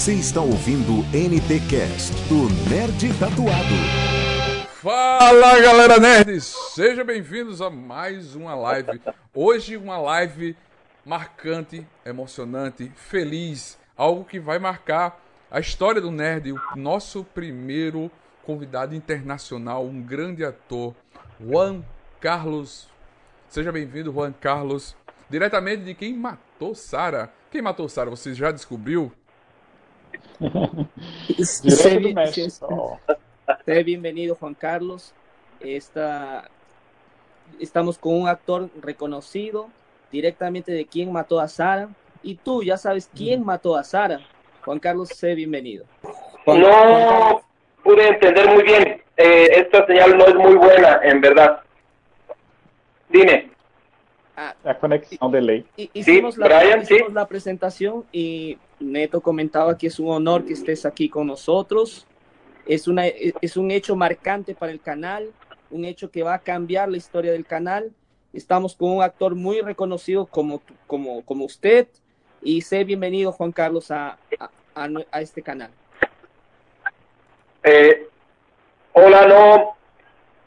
Você está ouvindo NT Cast do Nerd Tatuado. Fala galera nerds, sejam bem-vindos a mais uma live. Hoje uma live marcante, emocionante, feliz, algo que vai marcar a história do nerd, o nosso primeiro convidado internacional, um grande ator, Juan Carlos. Seja bem-vindo, Juan Carlos, diretamente de quem matou Sara. Quem matou Sara? Você já descobriu? México. Sea bienvenido, Juan Carlos. Esta, estamos con un actor reconocido directamente de quién mató a Sara. Y tú ya sabes quién mató a Sara. Juan Carlos, sé bienvenido. Juan, no Juan pude entender muy bien. Eh, esta señal no es muy buena, en verdad. Dime. Ah, la conexión de ley. Hicimos, sí, la, Brian, hicimos sí. la presentación y Neto comentaba que es un honor que estés aquí con nosotros. Es, una, es un hecho marcante para el canal, un hecho que va a cambiar la historia del canal. Estamos con un actor muy reconocido como, como, como usted y sé bienvenido, Juan Carlos, a, a, este canal. Eh, hola, no.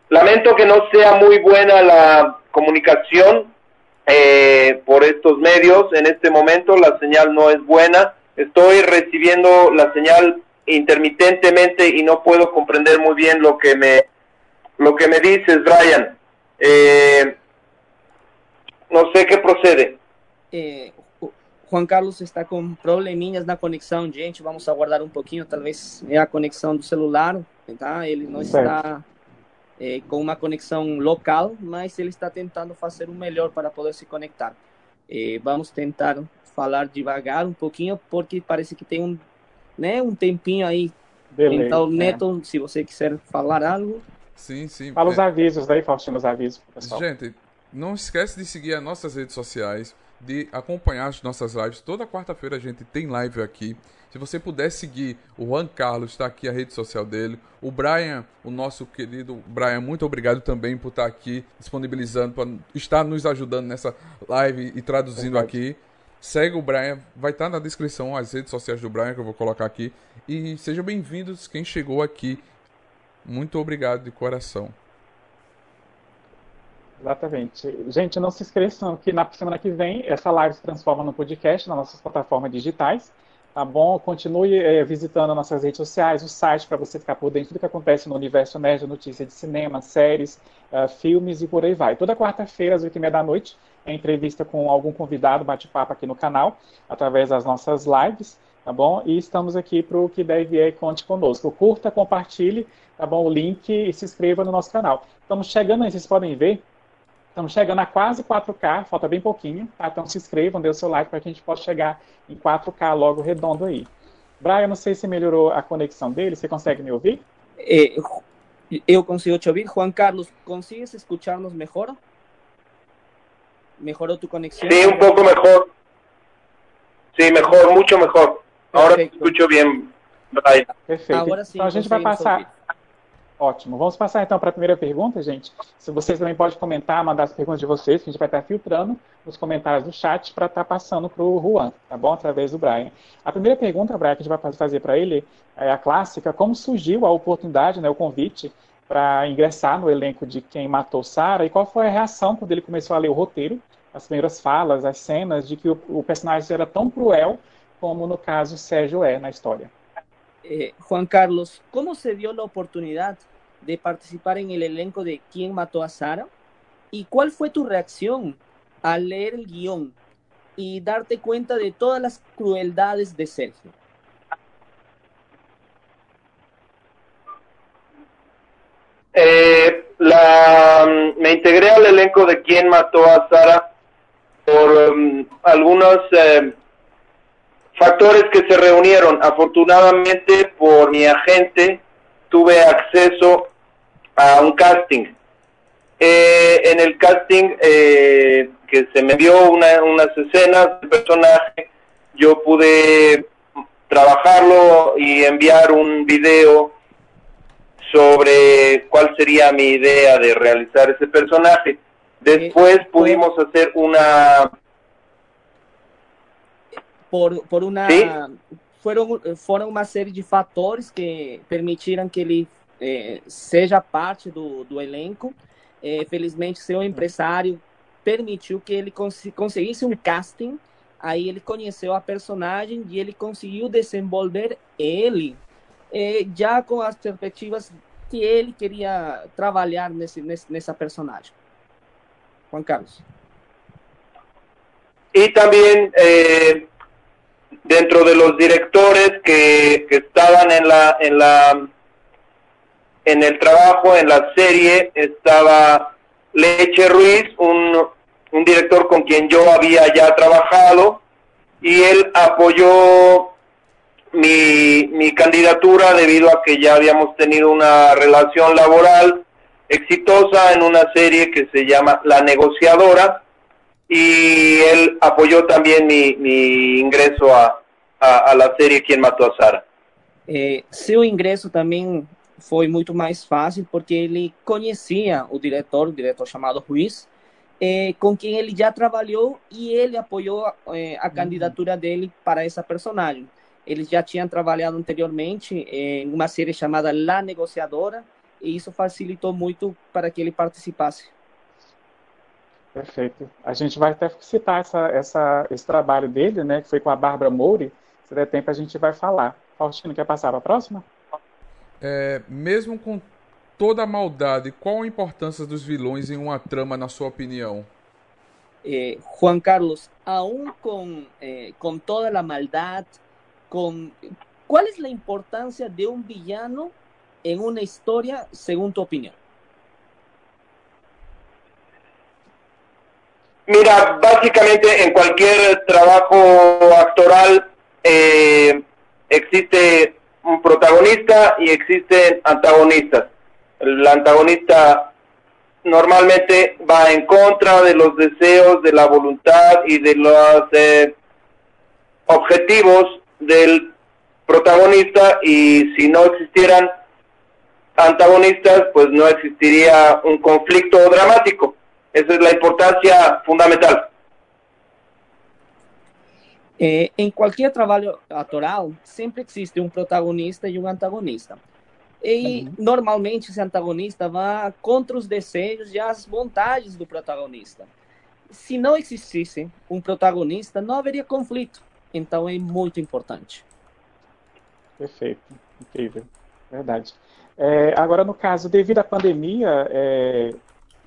Lamento que no sea muy buena la comunicación eh, por estos medios. En este momento la señal no es buena. Estoy recibiendo la señal intermitentemente y no puedo comprender muy bien lo que me lo que me dices, Brian. Eh, no sé qué procede. Eh, Juan Carlos está com probleminhas na conexão, gente. Vamos aguardar um pouquinho, talvez é a conexão do celular, tá? Ele não certo. está é, com uma conexão local, mas ele está tentando fazer o melhor para poder se conectar. É, vamos tentar falar devagar um pouquinho, porque parece que tem um, né, um tempinho aí. Beleza, então, Neto, é. se você quiser falar algo. Sim, sim. Fala os avisos daí, Faustino, os avisos pessoal. Gente, não esquece de seguir as nossas redes sociais, de acompanhar as nossas lives. Toda quarta-feira a gente tem live aqui. Se você puder seguir o Juan Carlos, está aqui a rede social dele. O Brian, o nosso querido Brian, muito obrigado também por estar aqui disponibilizando, para estar nos ajudando nessa live e traduzindo aqui. Segue o Brian, vai estar na descrição as redes sociais do Brian que eu vou colocar aqui. E sejam bem-vindos quem chegou aqui. Muito obrigado de coração. Exatamente. Gente, não se esqueçam que na semana que vem essa live se transforma no podcast nas nossas plataformas digitais. Tá bom? Continue é, visitando nossas redes sociais, o site para você ficar por dentro do que acontece no universo nerd, notícia de cinema, séries, uh, filmes e por aí vai. Toda quarta-feira, às 8h30 da noite, é entrevista com algum convidado, bate-papo aqui no canal, através das nossas lives, tá bom? E estamos aqui para o que deve e conte conosco. Curta, compartilhe, tá bom? O link e se inscreva no nosso canal. Estamos chegando aí, vocês podem ver, Estamos chegando a quase 4K, falta bem pouquinho, tá? Então se inscrevam, dê o seu like para que a gente possa chegar em 4K logo redondo aí. Brian, não sei se melhorou a conexão dele, você consegue me ouvir? Eh, eu consigo te ouvir. Juan Carlos, ¿consigues escucharnos mejor? ¿Mejoró tu conexión? Sí, un poco mejor. Sí, mejor, mucho mejor. Ahora te escucho bien, Brian. Perfeito. Agora sim, então a gente vai passar... Ouvir. Ótimo. Vamos passar então para a primeira pergunta, gente. Se vocês também podem comentar, mandar as perguntas de vocês, que a gente vai estar filtrando nos comentários do chat para estar passando para o Juan, tá bom? Através do Brian. A primeira pergunta, Brian, que a gente vai fazer para ele é a clássica: como surgiu a oportunidade, né, o convite para ingressar no elenco de Quem Matou Sarah e qual foi a reação quando ele começou a ler o roteiro, as primeiras falas, as cenas de que o, o personagem era tão cruel como no caso Sérgio é na história? Eh, Juan Carlos, ¿cómo se dio la oportunidad de participar en el elenco de ¿Quién mató a Sara? ¿Y cuál fue tu reacción al leer el guion y darte cuenta de todas las crueldades de Sergio? Eh, la, me integré al elenco de ¿Quién mató a Sara? por um, algunos eh, factores que se reunieron. Afortunadamente, por mi agente, tuve acceso a un casting. Eh, en el casting eh, que se me dio una, unas escenas del personaje, yo pude trabajarlo y enviar un video sobre cuál sería mi idea de realizar ese personaje. Después pudimos hacer una por, por una ¿Sí? foram, foram uma série de fatores que permitiram que ele é, seja parte do, do elenco. É, felizmente, seu empresário permitiu que ele cons conseguisse um casting. Aí ele conheceu a personagem e ele conseguiu desenvolver ele é, já com as perspectivas que ele queria trabalhar nesse, nesse, nessa personagem. Juan Carlos. Y también eh, dentro de los directores que, que estaban en la, en la en el trabajo, en la serie, estaba Leche Ruiz, un, un director con quien yo había ya trabajado, y él apoyó mi, mi candidatura debido a que ya habíamos tenido una relación laboral exitosa en una serie que se llama La Negociadora, y él apoyó también mi, mi ingreso a, a, a, la série Quem Matou a Sara. Eh, seu ingresso também foi muito mais fácil porque ele conhecia o diretor, o diretor chamado Ruiz, eh, com quem ele já trabalhou e ele apoiou eh, a candidatura dele para essa personagem. Eles já tinham trabalhado anteriormente em uma série chamada La Negociadora e isso facilitou muito para que ele participasse. Perfeito. A gente vai até citar essa, essa, esse trabalho dele, né, que foi com a Bárbara Mouri. Se der tempo, a gente vai falar. Faustino, quer passar para a próxima? É, mesmo com toda a maldade, qual a importância dos vilões em uma trama, na sua opinião? Eh, Juan Carlos, aún con, eh, con toda la maldad, con, ¿cuál es la importancia de un villano en una historia, según tu opinión? Mira, básicamente en cualquier trabajo actoral eh, existe un protagonista y existen antagonistas. El antagonista normalmente va en contra de los deseos, de la voluntad y de los eh, objetivos del protagonista y si no existieran antagonistas, pues no existiría un conflicto dramático. Esa es la importancia fundamental. Eh, em qualquer trabalho autoral, sempre existe um protagonista e um antagonista. E uhum. normalmente esse antagonista vai contra os desejos e as vontades do protagonista. Se não existisse um protagonista, não haveria conflito. Então é muito importante. Perfeito, incrível, verdade. É, agora, no caso, devido à pandemia, é,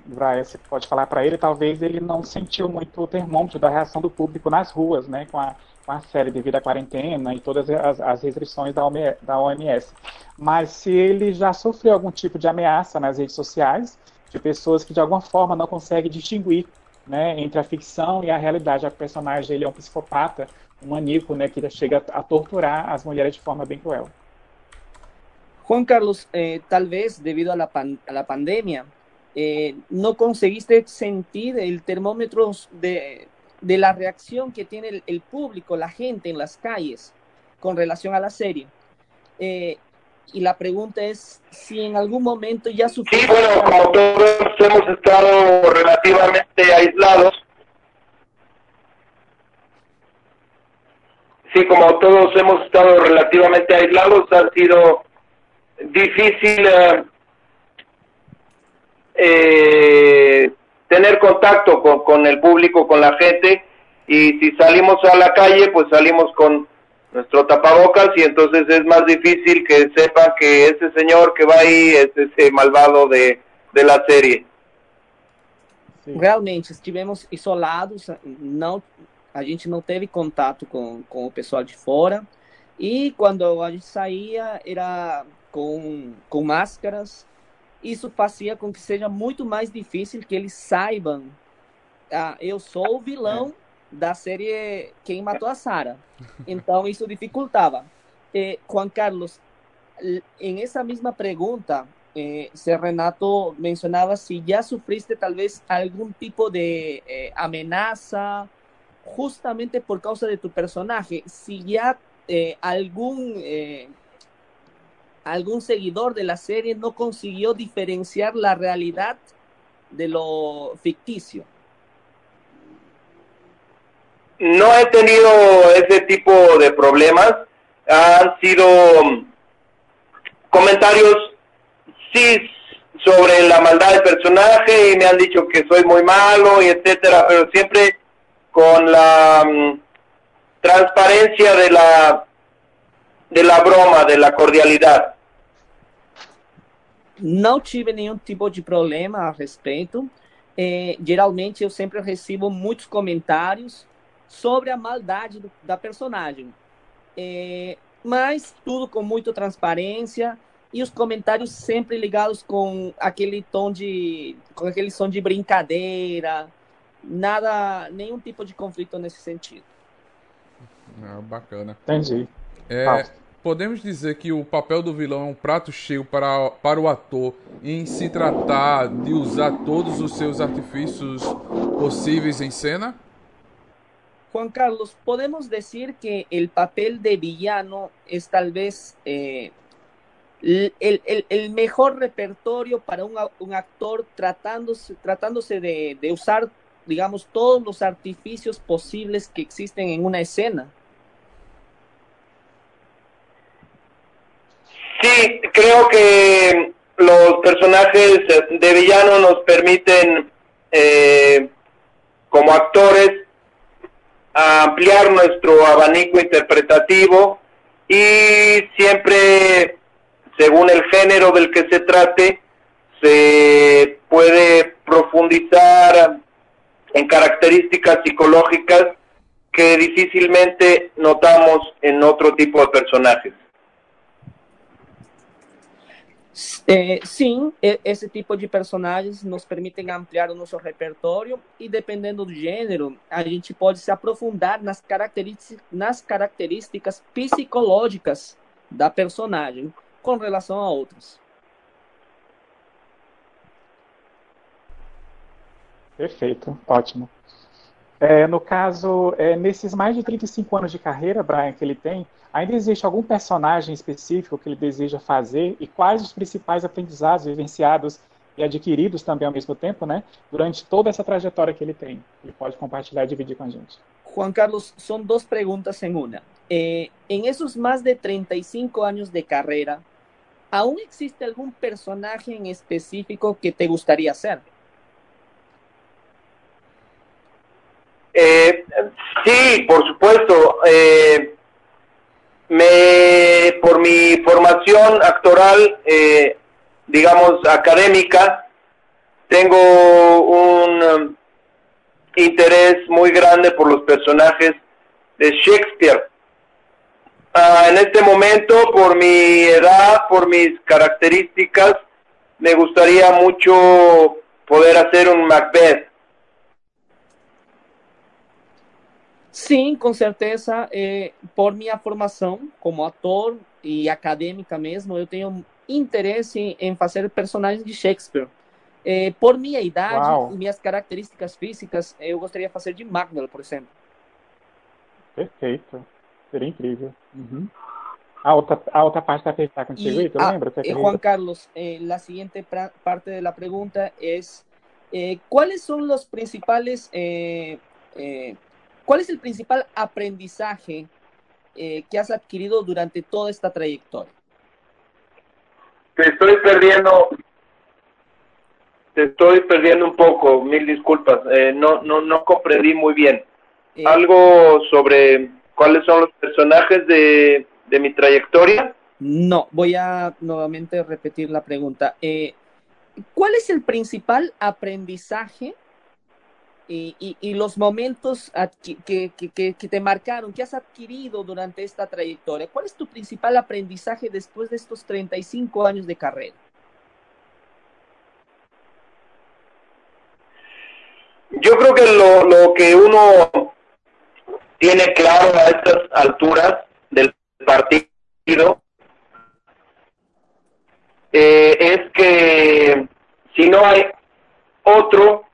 Você pode falar para ele, talvez ele não sentiu muito o termômetro da reação do público nas ruas, né, com a, com a série devido à quarentena e todas as, as restrições da OMS, da OMS. Mas se ele já sofreu algum tipo de ameaça nas redes sociais, de pessoas que de alguma forma não conseguem distinguir né, entre a ficção e a realidade. O personagem ele é um psicopata, um maníaco, né, que chega a torturar as mulheres de forma bem cruel. Juan Carlos, eh, talvez devido à pan a pandemia, eh, no conseguiste sentir el termómetro de, de la reacción que tiene el, el, público, la gente en las calles con relación a la serie. Eh, y la pregunta es si en algún momento ya sufriste... Sí, bueno, como todos hemos estado relativamente aislados, sí, como todos hemos estado relativamente aislados, ha sido difícil... Uh, eh, tener contacto con, con, el público, con la gente, y si salimos a la calle, pues salimos con nuestro tapabocas y entonces es más difícil que sepan que ese señor que va ahí es ese malvado de, de la serie. Realmente, estivemos isolados, não, a gente não teve contato com, com o pessoal de fora, e quando a gente saía era com, com máscaras, isso fazia com que seja muito mais difícil que eles saibam. Ah, eu sou o vilão é. da série Quem Matou a Sara. Então isso dificultava. Eh, Juan Carlos, em essa mesma pergunta, eh, se Renato mencionava se já sofriste talvez algum tipo de eh, ameaça justamente por causa de tu personagem. Se já eh, algum eh, algún seguidor de la serie no consiguió diferenciar la realidad de lo ficticio. No he tenido ese tipo de problemas. han sido comentarios, sí, sobre la maldad del personaje y me han dicho que soy muy malo y etcétera, pero siempre con la mm, transparencia de la de la broma, de la cordialidad. Não tive nenhum tipo de problema a respeito. É, geralmente eu sempre recebo muitos comentários sobre a maldade do, da personagem. É, mas tudo com muita transparência e os comentários sempre ligados com aquele tom de com aquele som de brincadeira, nada, nenhum tipo de conflito nesse sentido. Ah, bacana. Entendi. É, podemos dizer que o papel do vilão é um prato cheio para, para o ator em se tratar de usar todos os seus artifícios possíveis em cena? Juan Carlos, podemos decir que el papel de villano es tal vez eh, el, el, el, mejor repertorio para un, un tratándose, de, de, usar, digamos, todos los artificios posibles que existen en una escena. Sí, creo que los personajes de villano nos permiten, eh, como actores, ampliar nuestro abanico interpretativo y siempre, según el género del que se trate, se puede profundizar en características psicológicas que difícilmente notamos en otro tipo de personajes. É, sim, esse tipo de personagens nos permitem ampliar o nosso repertório e, dependendo do gênero, a gente pode se aprofundar nas características, nas características psicológicas da personagem com relação a outros. Perfeito, ótimo. É, no caso, é, nesses mais de 35 anos de carreira, Brian, que ele tem, ainda existe algum personagem específico que ele deseja fazer e quais os principais aprendizados vivenciados e adquiridos também ao mesmo tempo, né, durante toda essa trajetória que ele tem? Ele pode compartilhar e dividir com a gente. Juan Carlos, são duas perguntas em uma. Eh, em esses mais de 35 anos de carreira, ¿aún existe algum personagem específico que te gustaría ser? Eh, sí, por supuesto. Eh, me, por mi formación actoral, eh, digamos, académica, tengo un um, interés muy grande por los personajes de Shakespeare. Ah, en este momento, por mi edad, por mis características, me gustaría mucho poder hacer un Macbeth. Sim, com certeza. É, por minha formação como ator e acadêmica mesmo, eu tenho interesse em fazer personagens de Shakespeare. É, por minha idade Uau. e minhas características físicas, eu gostaria de fazer de Macbeth, por exemplo. Perfeito. Seria incrível. Uhum. A, outra, a outra parte da pergunta está contigo, y, ah, lembra? Eh, Juan Carlos, eh, la siguiente parte de la pregunta es, eh, ¿cuáles son los principales eh, eh, ¿Cuál es el principal aprendizaje eh, que has adquirido durante toda esta trayectoria? Te estoy perdiendo, te estoy perdiendo un poco, mil disculpas, eh, no, no, no comprendí muy bien. Eh, ¿Algo sobre cuáles son los personajes de, de, mi trayectoria? No, voy a nuevamente repetir la pregunta. ¿Cuál es el principal aprendizaje y, y, y, los momentos que, que, que, te marcaron, que has adquirido durante esta trayectoria. ¿Cuál es tu principal aprendizaje después de estos 35 años de carrera? Yo creo que lo, lo que uno tiene claro a estas alturas del partido eh, es que si no hay otro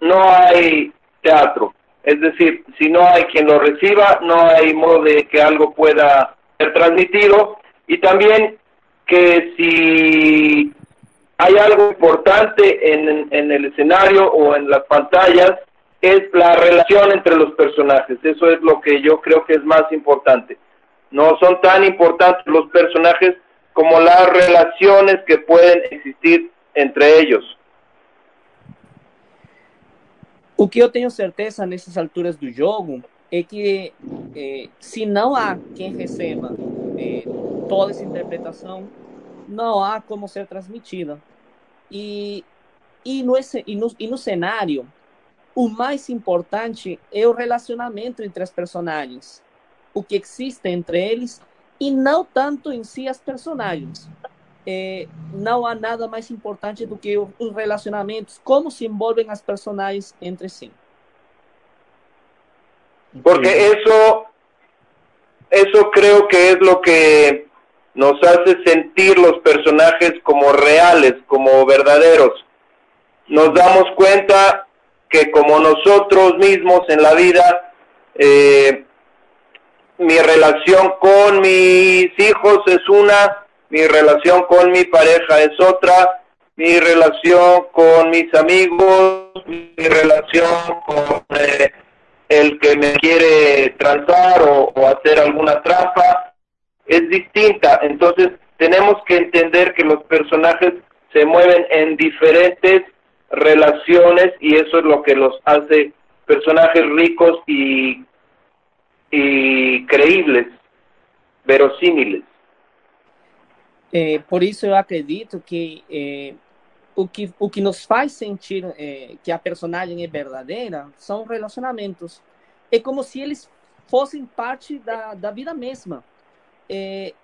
no hay teatro. Es decir, si no hay quien lo reciba, no hay modo de que algo pueda ser transmitido. Y también que si hay algo importante en, en el escenario o en las pantallas, es la relación entre los personajes. Eso es lo que yo creo que es más importante. no son tan importantes los personajes como las relaciones que pueden existir entre ellos. O que eu tenho certeza nessas alturas do jogo é que eh, se não há quem receba eh, toda essa interpretação, não há como ser transmitida. E, e, no, e, no, e no cenário, o mais importante é o relacionamento entre as personagens, o que existe entre eles, e não tanto em si as personagens. É, não há nada mais importante do que os relacionamentos, como se envolvem as personagens entre si. Porque eso, eso creo que es lo que nos hace sentir los personajes como reales, como verdaderos. Nos damos cuenta que como nosotros mismos en la vida, eh, mi relación con mis hijos es una, mi relación con mi pareja es otra, mi relación con mis amigos, mi relación con eh, el que me quiere transar o, o hacer alguna trampa es distinta. Entonces tenemos que entender que los personajes se mueven en diferentes relaciones y eso es lo que los hace personajes ricos y, y creíbles, verosímiles. É, por isso eu acredito que, é, o que o que nos faz sentir é, que a personagem é verdadeira são relacionamentos. É como se eles fossem parte da, da vida mesma. É,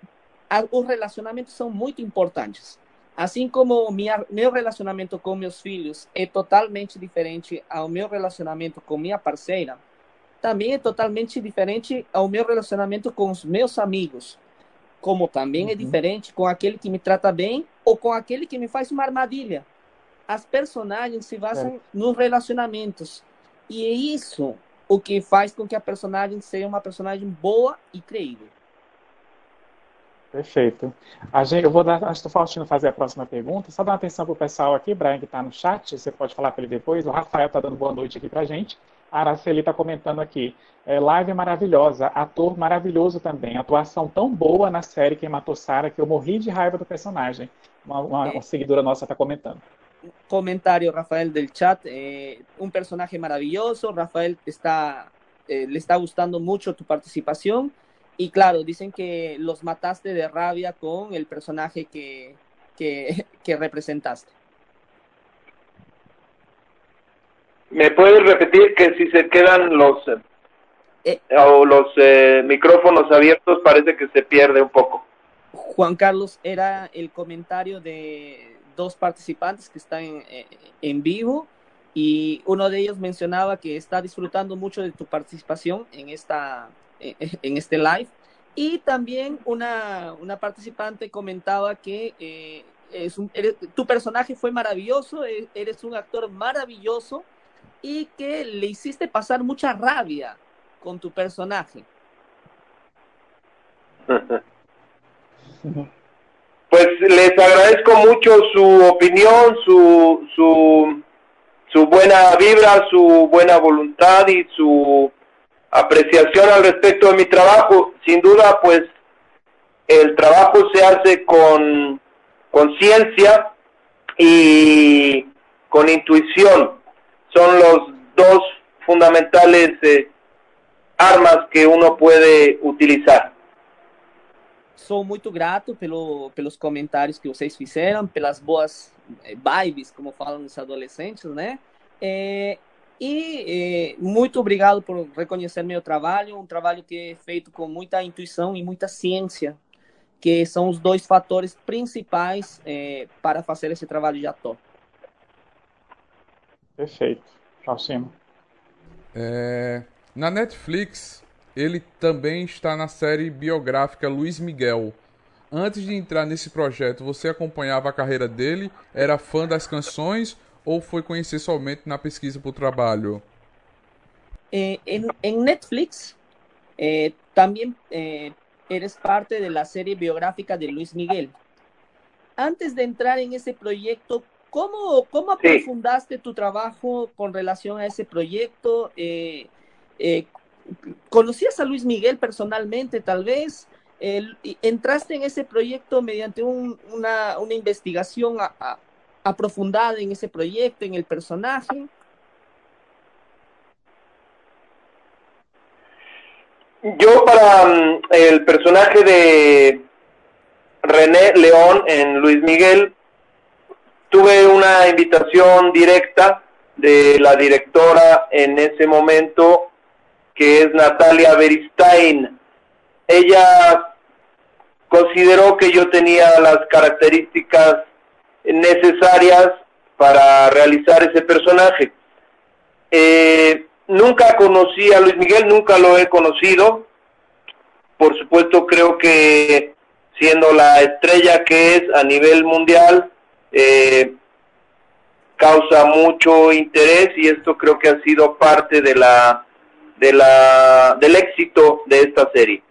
a, os relacionamentos são muito importantes. Assim como minha, meu relacionamento com meus filhos é totalmente diferente ao meu relacionamento com minha parceira, também é totalmente diferente ao meu relacionamento com os meus amigos como também é uhum. diferente com aquele que me trata bem ou com aquele que me faz uma armadilha. As personagens se basam é. nos relacionamentos. E é isso o que faz com que a personagem seja uma personagem boa e creível. Perfeito. A gente, eu vou dar, acho que o Faustino fazer a próxima pergunta. Só dar uma atenção para o pessoal aqui, Brian, que está no chat, você pode falar para ele depois. O Rafael está dando boa noite aqui para a gente. Araceli está comentando aqui. É, live maravilhosa, ator maravilhoso também. Atuação tão boa na série Quem Matou Sara que eu morri de raiva do personagem. Uma, uma, uma seguidora nossa está comentando. Comentário, Rafael del chat. Eh, um personagem maravilhoso. Rafael está, eh, le está gustando mucho tu participación. Y claro, dicen que los mataste de rabia con el personaje que, que, que representaste. ¿Me puedes repetir que si se quedan los eh, o los eh, micrófonos abiertos parece que se pierde un poco? Juan Carlos, era el comentario de dos participantes que están en, eh, en vivo y uno de ellos mencionaba que está disfrutando mucho de tu participación en, esta, en este live. Y también una, una participante comentaba que eh, es un, eres, tu personaje fue maravilloso, eres un actor maravilloso y que le hiciste pasar mucha rabia con tu personaje. Pues les agradezco mucho su opinión, su, su, su buena vibra, su buena voluntad y su apreciación al respecto de mi trabajo. Sin duda, pues el trabajo se hace con conciencia y con intuición son los dos fundamentales eh, armas que uno puede utilizar. Sou muito grato pelo, pelos comentários que vocês fizeram, pelas boas eh, vibes, como falam os adolescentes, né? É, e é, muito obrigado por reconhecer meu trabalho, um trabalho que é feito com muita intuição e muita ciência, que são os dois fatores principais é, para fazer esse trabalho de ator. Perfeito. Faustino. É, na Netflix, ele também está na série biográfica Luiz Miguel. Antes de entrar nesse projeto, você acompanhava a carreira dele? Era fã das canções ou foi conhecer somente na pesquisa para o trabalho? Eh, en, en, Netflix eh, también eh, eres parte de la serie biográfica de Luis Miguel. Antes de entrar en ese proyecto, ¿Cómo, cómo aprofundaste sí. tu trabajo con relación a ese proyecto? Eh, eh, ¿Conocías a Luis Miguel personalmente, tal vez? entraste en ese proyecto mediante un, una, una, investigación a, a, aprofundada en ese proyecto, en el personaje. Yo para um, el personaje de René León en Luis Miguel tuve una invitación directa de la directora en ese momento que es Natalia Beristain. Ella consideró que yo tenía las características necesarias para realizar ese personaje. Eh, nunca conocí a Luis Miguel, nunca lo he conocido. Por supuesto, creo que siendo la estrella que es a nivel mundial, eh, causa mucho interés y esto creo que ha sido parte de la, de la, del éxito de esta serie.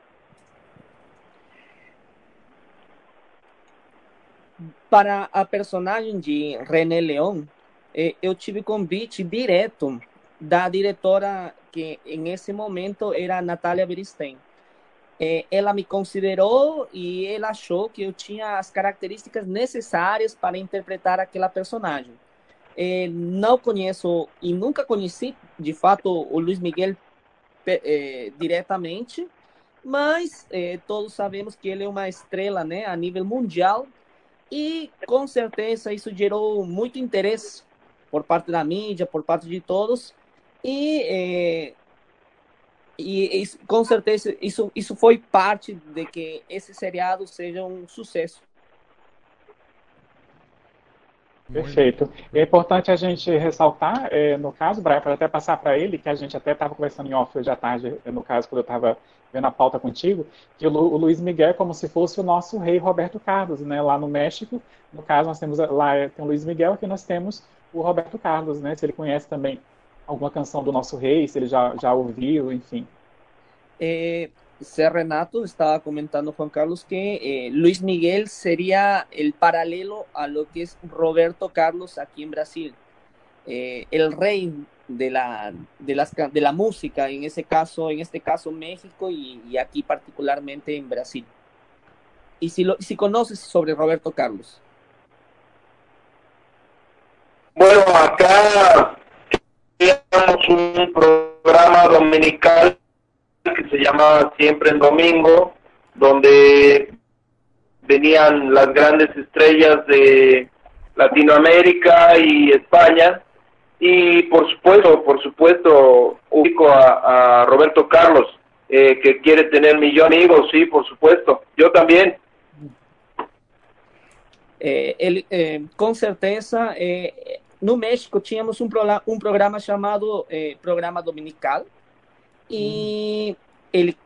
Para a personagem de René Leão, eh, eu tive convite direto da diretora que em esse momento era a Natália. Eh, ela me considerou e ela achou que eu tinha as características necessárias para interpretar aquela personagem. Eh, não conheço e nunca conheci, de fato, o Luiz Miguel eh, diretamente, mas eh, todos sabemos que ele é uma estrela né, a nível mundial e com certeza isso gerou muito interesse por parte da mídia, por parte de todos. E, é, e, e com certeza isso, isso foi parte de que esse seriado seja um sucesso. Perfeito. É importante a gente ressaltar, é, no caso, Brian, para até passar para ele, que a gente até estava conversando em off hoje à tarde, no caso, quando eu estava vendo a pauta contigo, que o, Lu, o Luiz Miguel é como se fosse o nosso rei Roberto Carlos, né? Lá no México, no caso, nós temos lá é, tem o Luiz Miguel, aqui nós temos o Roberto Carlos, né? Se ele conhece também alguma canção do nosso rei, se ele já, já ouviu, enfim. É, Ser Renato estaba comentando Juan Carlos que eh, Luis Miguel sería el paralelo a lo que es Roberto Carlos aquí en Brasil. Eh, el rey de la, de, las, de la música, en ese caso, en este caso México y, y aquí particularmente en Brasil. Y si, lo, si conoces sobre Roberto Carlos. Bueno, acá un programa dominical que se llama Siempre en Domingo, donde venían las grandes estrellas de Latinoamérica y España y por supuesto, por supuesto, ubico a, Roberto Carlos, eh, que quiere tener millón de amigos, sí, por supuesto. Yo también. Eh, eh, com certeza, eh, no México tínhamos um, um programa chamado eh, Programa Dominical e hum. ele,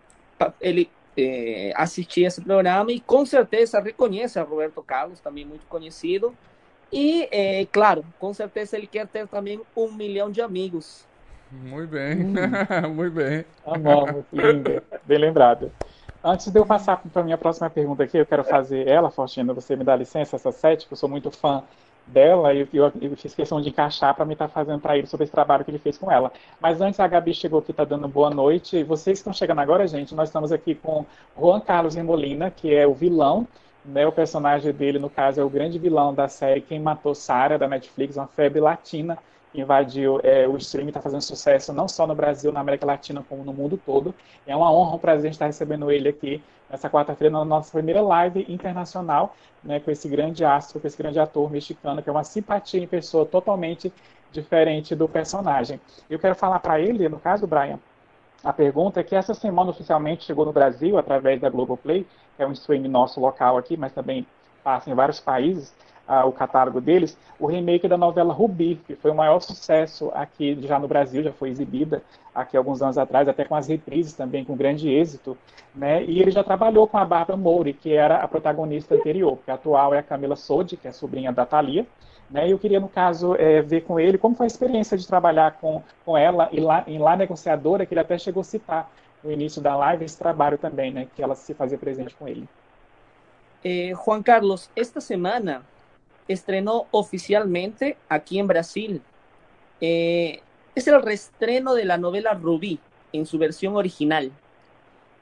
ele eh, assistia esse programa e com certeza reconhece a Roberto Carlos, também muito conhecido, e, é, claro, com certeza ele quer ter também um milhão de amigos. Muito bem, hum. muito bem. Ah, bom, lindo, bem lembrado. Antes de eu passar para a minha próxima pergunta aqui, eu quero fazer ela, Faustina, você me dá licença, essa sete, que eu sou muito fã dela e eu, eu, fiz questão de encaixar para me estar tá fazendo para ele sobre esse trabalho que ele fez com ela. Mas antes a Gabi chegou aqui, está dando boa noite. Vocês estão chegando agora, gente, nós estamos aqui com Juan Carlos Remolina, que é o vilão né, o personagem dele, no caso, é o grande vilão da série Quem Matou Sarah, da Netflix, uma febre latina invadiu é, o streaming, está fazendo sucesso não só no Brasil, na América Latina, como no mundo todo. É uma honra, um prazer estar recebendo ele aqui nessa quarta-feira, na nossa primeira live internacional, né, com esse grande astro, com esse grande ator mexicano, que é uma simpatia em pessoa totalmente diferente do personagem. Eu quero falar para ele, no caso, Brian, a pergunta é que essa semana oficialmente chegou no Brasil através da Globoplay, que é um streaming nosso local aqui, mas também passa em vários países o catálogo deles, o remake da novela Rubi, que foi o maior sucesso aqui já no Brasil, já foi exibida aqui alguns anos atrás, até com as reprises também, com grande êxito, né? E ele já trabalhou com a Barbara Mouri, que era a protagonista anterior, que a atual é a Camila Sodi, que é sobrinha da Thalia, né? Eu queria, no caso, é, ver com ele como foi a experiência de trabalhar com, com ela e lá, em Lá Negociadora, que ele até chegou a citar no início da live esse trabalho também, né? Que ela se fazia presente com ele. Eh, Juan Carlos, esta semana estrenó oficialmente aquí en Brasil. Eh, es el reestreno de la novela Rubí en su versión original.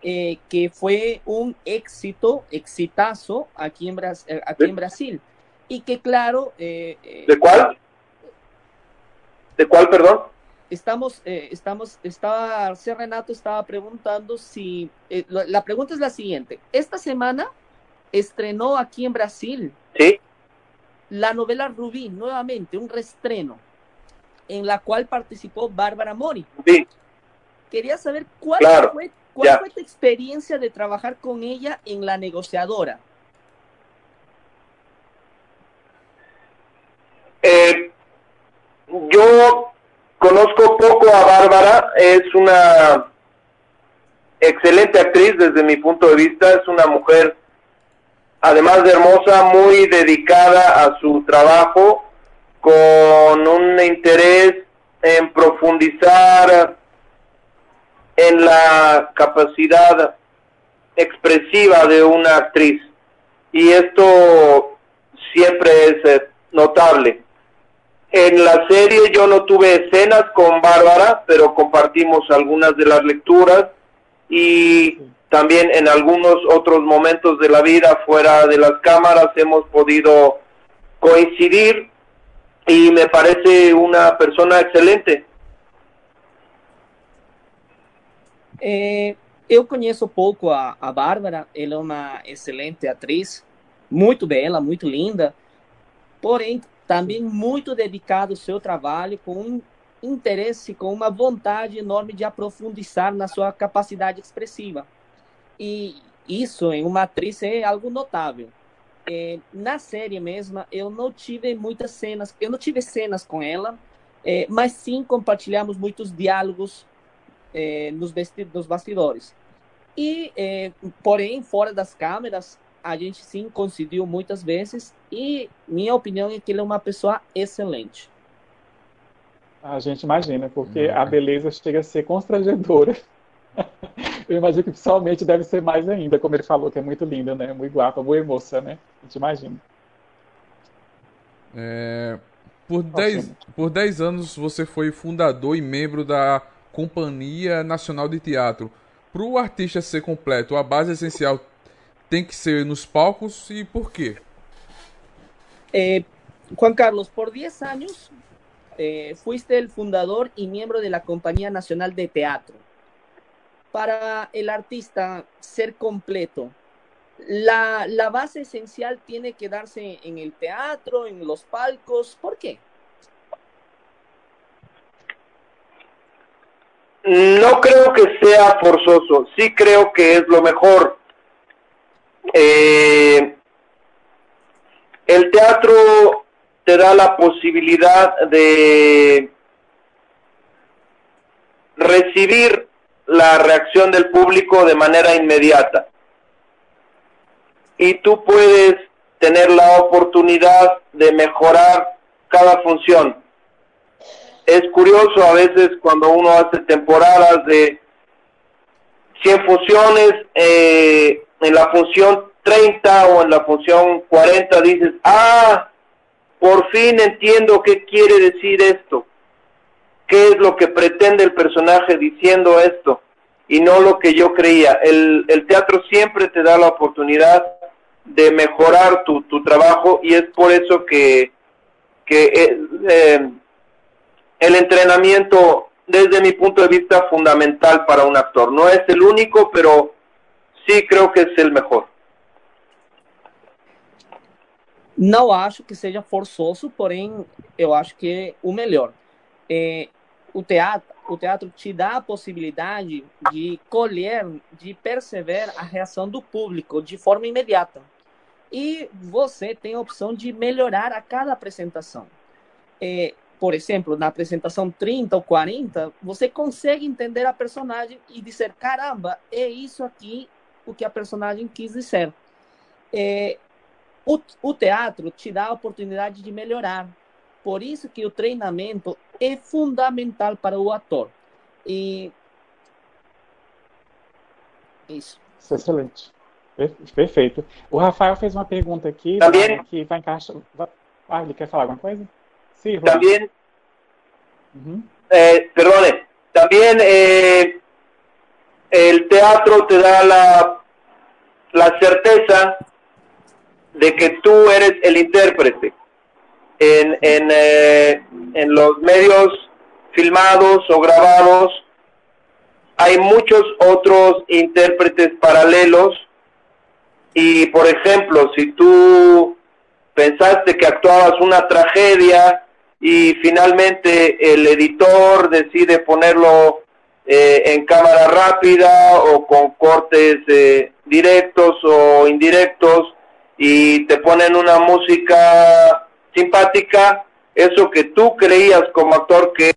eh, que fue un éxito, exitazo aquí en, eh, aquí en Brasil. Y que claro... Eh, ¿De cuál? ¿De cuál, perdón? Estamos, eh, estamos, estaba. Renato estaba preguntando si, la pregunta es la siguiente, esta semana estrenó aquí en Brasil Sí, la novela Rubí, nuevamente, un reestreno, en la cual participó Bárbara Mori. sí. Quería saber cuál, Claro, fue, cuál ya. fue tu experiencia de trabajar con ella en La Negociadora. Eh, yo conozco poco a Bárbara, es una excelente actriz desde mi punto de vista, es una mujer, además de hermosa, muy dedicada a su trabajo, con un interés en profundizar en la capacidad expresiva de una actriz. Y esto siempre es eh, notable. En la serie yo no tuve escenas con Bárbara, pero compartimos algunas de las lecturas y también en algunos otros momentos de la vida fuera de las cámaras hemos podido coincidir y me parece una persona excelente. É, eu conheço pouco a, a Bárbara, ela é uma excelente atriz, muito bela, muito linda, porém também muito dedicada ao seu trabalho, com um interesse, com uma vontade enorme de aprofundizar na sua capacidade expressiva. E isso em uma atriz é algo notável. É, na série mesma, eu não tive muitas cenas, eu não tive cenas com ela, é, mas sim compartilhamos muitos diálogos eh, nos, nos bastidores. E, eh, porém, fora das câmeras, a gente sim coincidiu muitas vezes e minha opinião é que ele é uma pessoa excelente. A gente imagina, porque Hum. a beleza chega a ser constrangedora. Eu imagino que pessoalmente deve ser mais ainda, como ele falou, que é muito linda, né? Muito guapa, boa moça, né? A gente imagina. É, por 10 Ótimo. por 10 anos você foi fundador e membro da Companhia Nacional de Teatro. Para o artista ser completo, a base essencial tem que ser nos palcos e por quê? Eh, Juan Carlos, por 10 años eh, fuiste el fundador y miembro de la Compañía Nacional de Teatro. Para el artista ser completo, la, la base esencial tiene que darse en el teatro, en los palcos. ¿Por qué? No creo que sea forzoso, sí creo que es lo mejor. Eh, el teatro te da la posibilidad de recibir la reacción del público de manera inmediata. Y tú puedes tener la oportunidad de mejorar cada función es curioso a veces cuando uno hace temporadas de 100 funciones, eh, en la función 30 o en la función 40 dices, ah, por fin entiendo qué quiere decir esto, qué es lo que pretende el personaje diciendo esto y no lo que yo creía. El, teatro siempre te da la oportunidad de mejorar tu, trabajo y es por eso que, eh, eh, el entrenamiento, desde mi punto de vista, fundamental para un actor. No es el único, pero sí creo que es el mejor. Não acho que seja forçoso, porém eu acho que é o melhor. É, o teatro, o teatro te dá a possibilidade de colher, de perceber a reação do público de forma imediata. E você tem a opção de melhorar a cada apresentação. É, por exemplo, na apresentação 30 ou 40, você consegue entender a personagem e dizer: caramba, é isso aqui o que a personagem quis dizer. É, o, o teatro te dá a oportunidade de melhorar. Por isso que o treinamento é fundamental para o ator. E isso. Excelente. Per- Perfeito. O Rafael fez uma pergunta aqui Também- que vai encaixar. Ah, ele quer falar alguma coisa? Sim, Juan. Uhum. eh, perdone, también eh, el teatro te da la, la certeza de que tú eres el intérprete. En, en, eh, en los medios filmados o grabados. Hay muchos otros intérpretes paralelos. Y por ejemplo si tú pensaste que actuabas una tragedia y finalmente el editor decide ponerlo eh, en cámara rápida o con cortes eh, directos o indirectos y te ponen una música simpática, eso que tú creías como actor que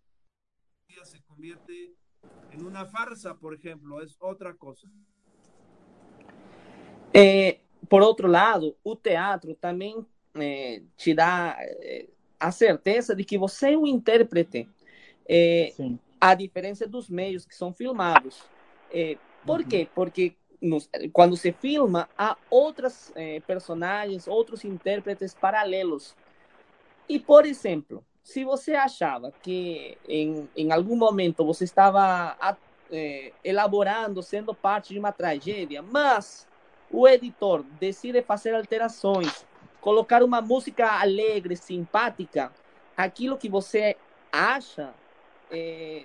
se convierte en una farsa, por ejemplo, es otra cosa. Eh, por outro lado, o teatro também é, te dá é, a certeza de que você é um intérprete, é, a diferença dos meios que são filmados. É, por uhum. quê? Porque nos, quando se filma, há outras é, personagens, outros intérpretes paralelos. E, por exemplo, se você achava que em, em algum momento você estava é, elaborando, sendo parte de uma tragédia, mas o editor decide fazer alterações, colocar uma música alegre, simpática, aquilo que você acha é,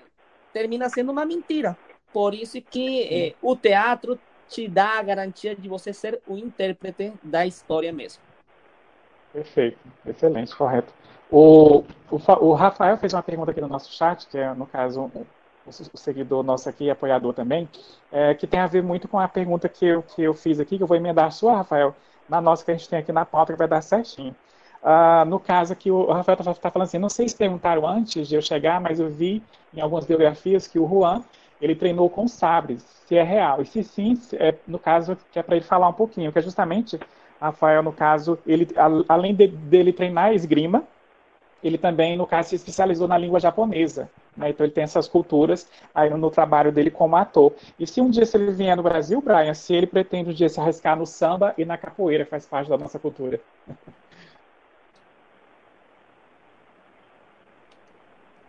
termina sendo uma mentira. Por isso que é, o teatro te dá a garantia de você ser o intérprete da história mesmo. Perfeito, excelente, correto. O, o, o, Rafael fez uma pergunta aqui no nosso chat, que é, no caso, o seguidor nosso aqui, apoiador também, é, que tem a ver muito com a pergunta que eu, que eu fiz aqui, que eu vou emendar a sua, Rafael, na nossa que a gente tem aqui na pauta, que vai dar certinho. Uh, no caso aqui, o Rafael está tá falando assim, não sei se perguntaram antes de eu chegar, mas eu vi em algumas biografias que o Juan, ele treinou com sabres, se é real. E se sim, é, no caso, que é para ele falar um pouquinho, que é justamente, Rafael, no caso, ele, além de, dele treinar esgrima, ele também, no caso, se especializou na língua japonesa. Né? Então ele tem essas culturas aí no, no, trabalho dele como ator. E se um dia se ele vier no Brasil, Brian, se ele pretende um dia se arriscar no samba e na capoeira, faz parte da nossa cultura.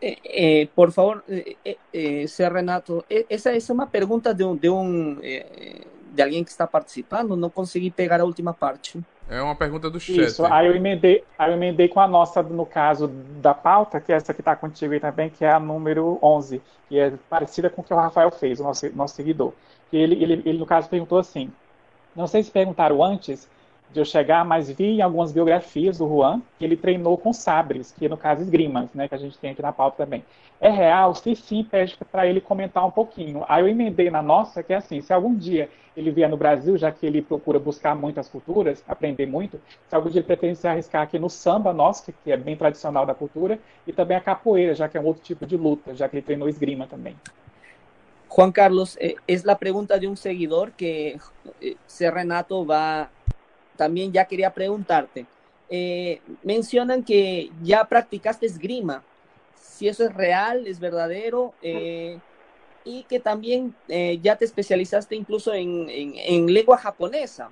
Eh, eh, por favor, eh, eh, eh Renato, essa é uma pergunta de um, de um de alguém que está participando, não consegui pegar a última parte. É uma pergunta do chat. Isso, aí eu emendei, aí eu emendei com a nossa, no caso da pauta, que é essa que está contigo aí também, que é a número 11, que é parecida com o que o Rafael fez, o nosso, nosso seguidor. Que ele, ele, ele, no caso, perguntou assim, não sei se perguntaram antes de eu chegar, mas vi em algumas biografias do Juan que ele treinou com sabres, que no caso esgrimas, né, que a gente tem aqui na pauta também. É real? Se sim, pede para ele comentar um pouquinho. Aí eu emendei na nossa, que é assim, se algum dia ele vier no Brasil, já que ele procura buscar muitas culturas, aprender muito, se algum dia ele pretende se arriscar aqui no samba nosso, que é bem tradicional da cultura, e também a capoeira, já que é um outro tipo de luta, já que ele treinou esgrima também. Juan Carlos, é a pergunta de um seguidor que eh, Renato va, também já queria perguntarte. Eh, mencionan que já practicaste esgrima. Si eso es real, es verdadero. Eh, y que también eh, ya te especializaste incluso en, en, en lengua japonesa.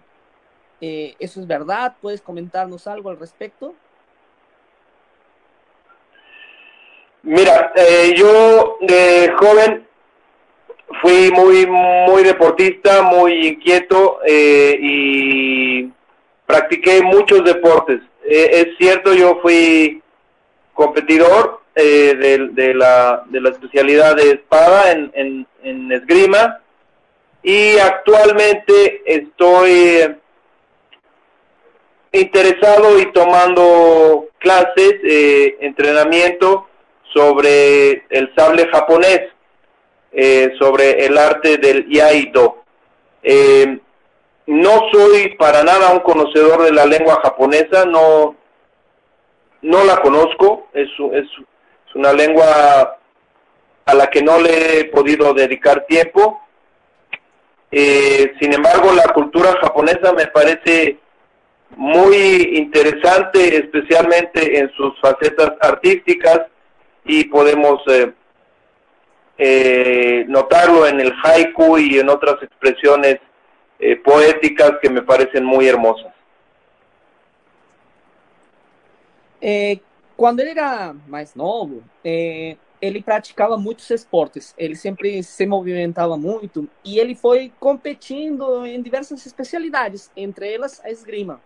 ¿Eso es verdad? ¿Puedes comentarnos algo al respecto? Mira, yo de joven fui muy muy deportista, muy inquieto y practiqué muchos deportes. Eh, es cierto, yo fui competidor, eh, de, la especialidad de espada en, en, esgrima y actualmente estoy interesado y tomando clases, eh, entrenamiento sobre el sable japonés, eh, sobre el arte del yaido. Eh, no soy para nada un conocedor de la lengua japonesa, no, no la conozco, es, es, una lengua a la que no le he podido dedicar tiempo. Eh, sin embargo, la cultura japonesa me parece muy interesante, especialmente en sus facetas artísticas, y podemos eh, eh, notarlo en el haiku y en otras expresiones poéticas que me parecen muy hermosas. quando ele era mais novo, ele praticava muitos esportes, ele sempre se movimentava muito e ele foi competindo em diversas especialidades, entre elas a esgrima.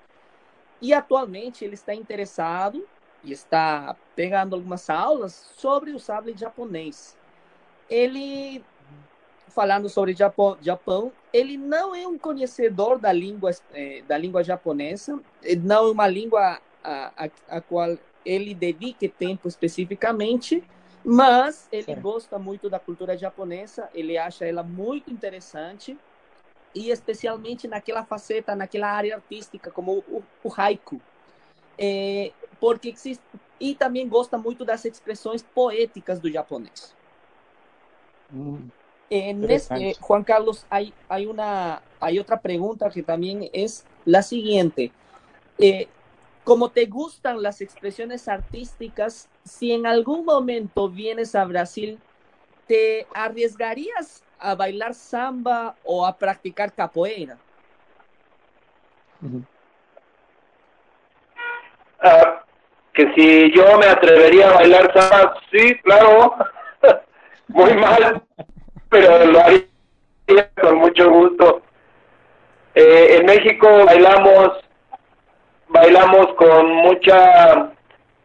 E atualmente ele está interessado e está pegando algumas aulas sobre o sabre japonês. Ele, falando sobre Japão, Japão ele não é um conhecedor da língua, eh, da língua japonesa, não é uma língua a, a, a qual ele dedique tempo especificamente, mas ele Sim. gosta muito da cultura japonesa, ele acha ela muito interessante e especialmente naquela faceta, naquela área artística como o, o haiku, é, porque existe e também gosta muito das expressões poéticas do japonês. Hum, é, nesse, eh, Juan Carlos, hay, hay, una, hay otra pregunta que también es la siguiente. Eh, como te gustan las expresiones artísticas, si en algún momento vienes a Brasil, ¿te arriesgarías a bailar samba o a practicar capoeira? Uh, que si yo me atrevería a bailar samba, sí, claro, muy mal, pero lo haría con mucho gusto. Eh, en México bailamos bailamos con mucha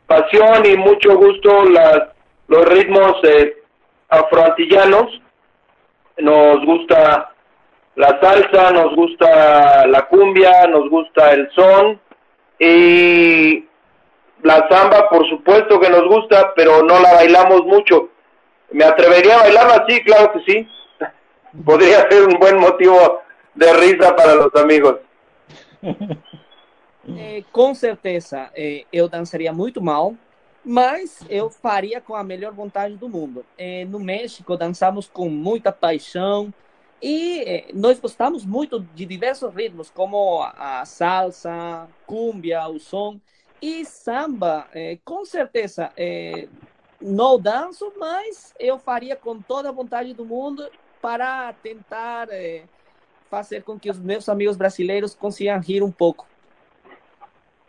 pasión y mucho gusto las, los ritmos eh, afroantillanos. Nos gusta la salsa, nos gusta la cumbia, nos gusta el son y la samba, por supuesto que nos gusta, pero no la bailamos mucho. ¿Me atrevería a bailarla? Sí, claro que sí. Podría ser un buen motivo de risa para los amigos. É, com certeza, é, eu dançaria muito mal, mas eu faria com a melhor vontade do mundo. É, no México, dançamos com muita paixão e nós gostamos muito de diversos ritmos, como a salsa, cumbia, o som e samba. Com certeza, não danço, mas eu faria com toda a vontade do mundo para tentar fazer com que os meus amigos brasileiros consigam rir um pouco.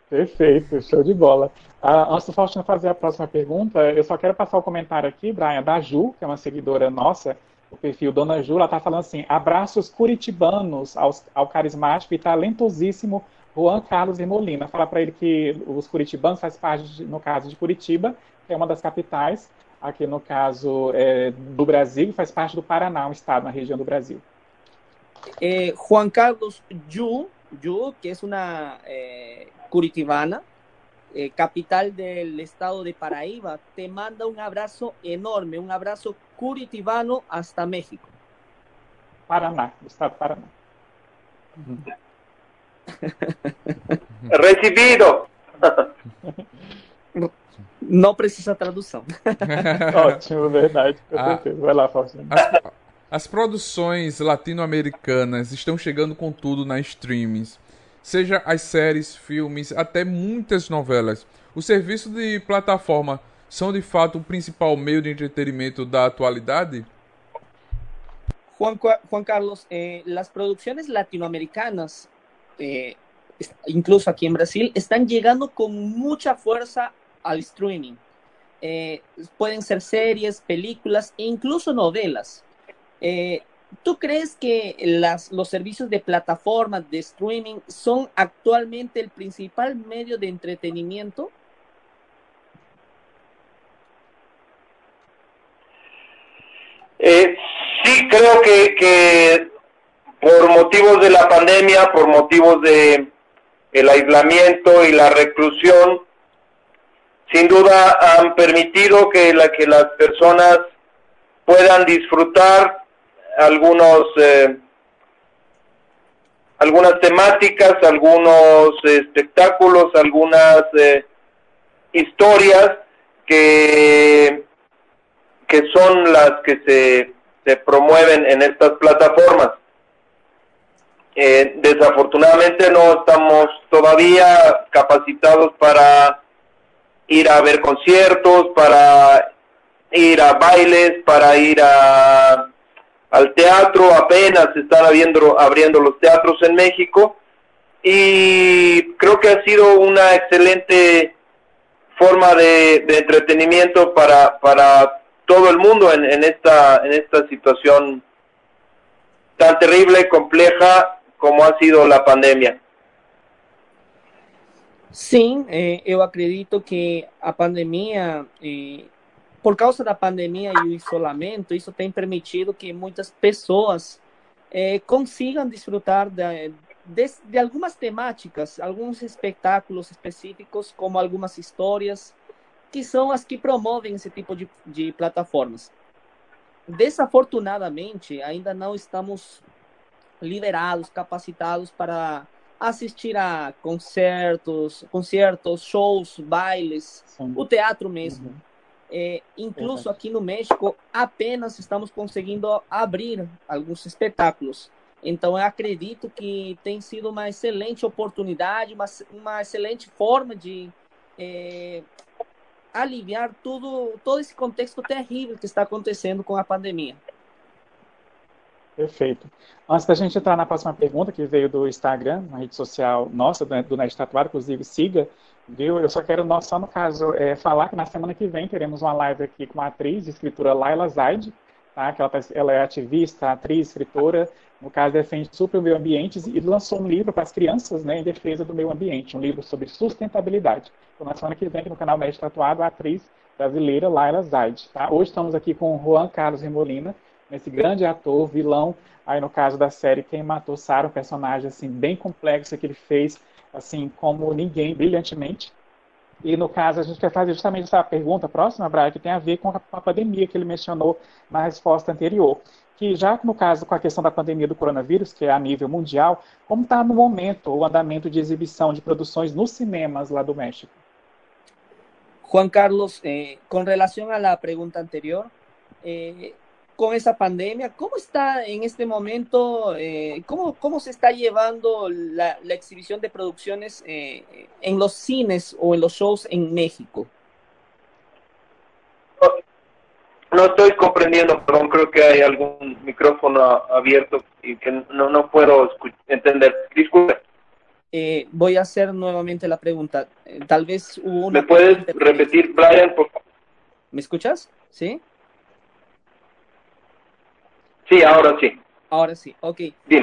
Perfeito, show de bola. Ah, antes do Faustino fazer a próxima pergunta, eu só quero passar o um comentário aqui, Brian, da Ju, que é uma seguidora nossa, o perfil Dona Ju, ela está falando assim: abraços curitibanos aos, ao carismático e talentosíssimo Juan Carlos e Molina. Fala para ele que os curitibanos faz parte, no caso de Curitiba, é uma das capitais, aqui no caso é, do Brasil, faz parte do Paraná, um estado na região do Brasil. Eh, Juan Carlos Ju, Ju, que é uma eh, curitibana, eh, capital del estado de Paraíba, te manda un abrazo enorme, un abrazo curitibano hasta México. Paraná, estado de Paraná. Recibido. Não precisa tradução. Ótimo, verdade. Com ah, certeza. Vai lá, Faustino. As, as produções latino-americanas estão chegando com tudo nas streamings seja as séries, filmes, até muitas novelas. O serviço de plataforma são de fato o principal meio de entretenimento da atualidade? Juan, Juan Carlos, eh, las producciones latinoamericanas, eh, incluso aquí en Brasil, están llegando con mucha fuerza al streaming. Eh, pueden ser series, películas e incluso novelas. Eh, ¿Tú crees que las, los servicios de plataformas de streaming son actualmente el principal medio de entretenimiento? Eh, sí, creo que, que por motivos de la pandemia, por motivos de el aislamiento y la reclusión, sin duda han permitido que, la, que las personas puedan disfrutar algunos eh, algunas temáticas, algunos espectáculos, algunas eh, historias que, que son las que se, se promueven en estas plataformas. Eh, desafortunadamente no estamos todavía capacitados para ir a ver conciertos, para ir a bailes, para ir a al teatro, apenas están abriendo, abriendo los teatros en México y creo que ha sido una excelente forma de, entretenimiento para, para todo el mundo en, en, esta, en esta situación tan terrible compleja como ha sido la pandemia. Sim, é, eu acredito que a pandemia, é, por causa da pandemia e o isolamento, isso tem permitido que muitas pessoas é, consigam desfrutar de, de, de, algumas temáticas, alguns espetáculos específicos, como algumas histórias, que são as que promovem esse tipo de, de plataformas. Desafortunadamente, ainda não estamos liberados, capacitados para assistir a concertos, concertos, shows, bailes, Sim. o teatro mesmo. Uhum. É, incluso aqui no México, apenas estamos conseguindo abrir alguns espetáculos. Então, eu acredito que tem sido uma excelente oportunidade, uma, uma excelente forma de é, aliviar tudo, todo esse contexto terrível que está acontecendo com a pandemia. Perfeito. Antes da gente entrar na próxima pergunta, que veio do Instagram, na rede social nossa, do Net Tatuado, inclusive siga, viu? Eu só quero, só no caso, é, falar que na semana que vem teremos uma live aqui com a atriz de escritura Laila Zaid, tá? que ela, tá, ela é ativista, atriz, escritora, no caso defende super o meio ambiente e lançou um livro para as crianças né, em defesa do meio ambiente, um livro sobre sustentabilidade. Então, na semana que vem, no canal Médio Tatuado, a atriz brasileira Laila Zaid. Tá? Hoje estamos aqui com o Juan Carlos Remolina, esse grande ator, vilão, aí no caso da série Quem Matou Sarah, um personagem assim bem complexo que ele fez assim como ninguém, brilhantemente. E no caso, a gente quer fazer justamente essa pergunta próxima, Brian, que tem a ver com a, pandemia que ele mencionou na resposta anterior. Que já no caso com a questão da pandemia do coronavírus, que é a nível mundial, como está no momento o andamento de exibição de produções nos cinemas lá do México? Juan Carlos, eh, com relação à pergunta anterior, eh, con esa pandemia. ¿Cómo está en este momento, eh, cómo, cómo se está llevando la, la exhibición de producciones eh, en los cines o en los shows en México? No estoy comprendiendo, perdón, creo que hay algún micrófono abierto y que no, no puedo entender. Disculpe. Eh, voy a hacer nuevamente la pregunta. Eh, tal vez hubo una... ¿Me puedes repetir, Brian, por favor? ¿Me escuchas? ¿Sí? Sí, ahora sí. Ahora sí, ok.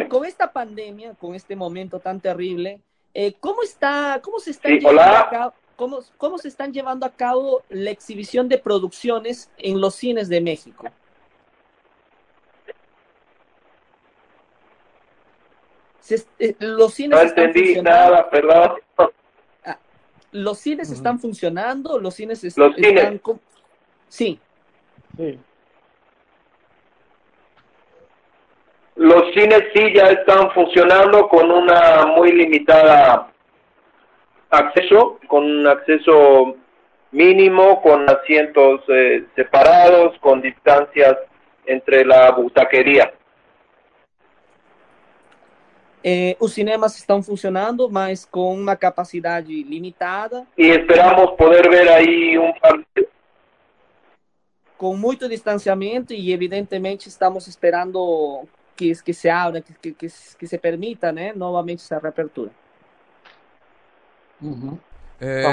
Con esta pandemia, con este momento tan terrible, eh, ¿cómo está, cómo se está llevando a cabo, cómo, cómo se están llevando a cabo la exhibición de producciones en los cines de México? Eh, los cines no entendí nada, perdón. Ah, los cines están funcionando, los cines los están... Cines. Sí. Sí. Los cines sí ya están funcionando con una muy limitada acceso, con un acceso mínimo, con asientos eh, separados, con distancias entre la butaquería. Eh, os cinemas estão funcionando, mas com uma capacidade limitada. E esperamos poder ver aí um com muito distanciamento e evidentemente estamos esperando que, que se abra, que, que, que, se permita né, novamente essa reapertura. Uhum. É...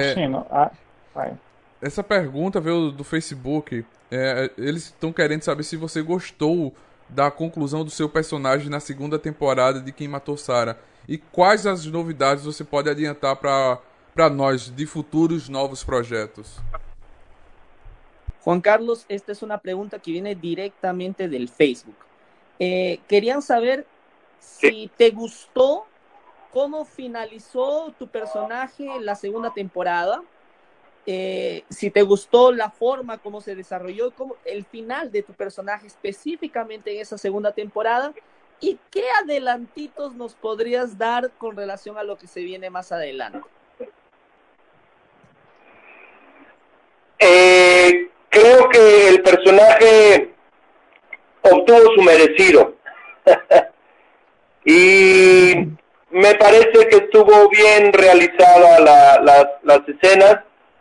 Ah, essa pergunta veio do Facebook. É, eles estão querendo saber se você gostou da conclusão do seu personagem na segunda temporada de Quem Matou Sarah. E quais as novidades você pode adiantar para nós de futuros novos projetos? Juan Carlos, esta é uma pergunta que vem diretamente do Facebook. Eh, querían saber si te gustó cómo finalizó tu personaje en la segunda temporada, eh, si te gustó la forma como se desarrolló, como el final de tu personaje específicamente en esa segunda temporada, y qué adelantitos nos podrías dar con relación a lo que se viene más adelante. Eh, creo que el personaje obtuvo su merecido. y me parece que estuvo bien realizada la, las escenas,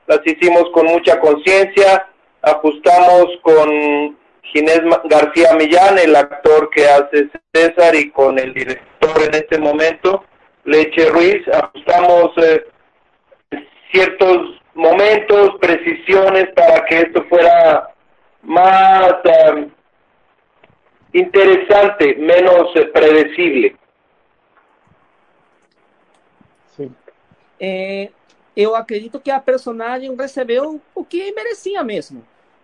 las hicimos con mucha conciencia, ajustamos con Ginés García Millán, el actor que hace César, y con el director en este momento, Leche Ruiz, ajustamos eh, ciertos momentos, precisiones para que esto fuera más eh, interessante, menos eh, predecible. Sim. É, eu acredito que a personagem recebeu o que merecia mesmo.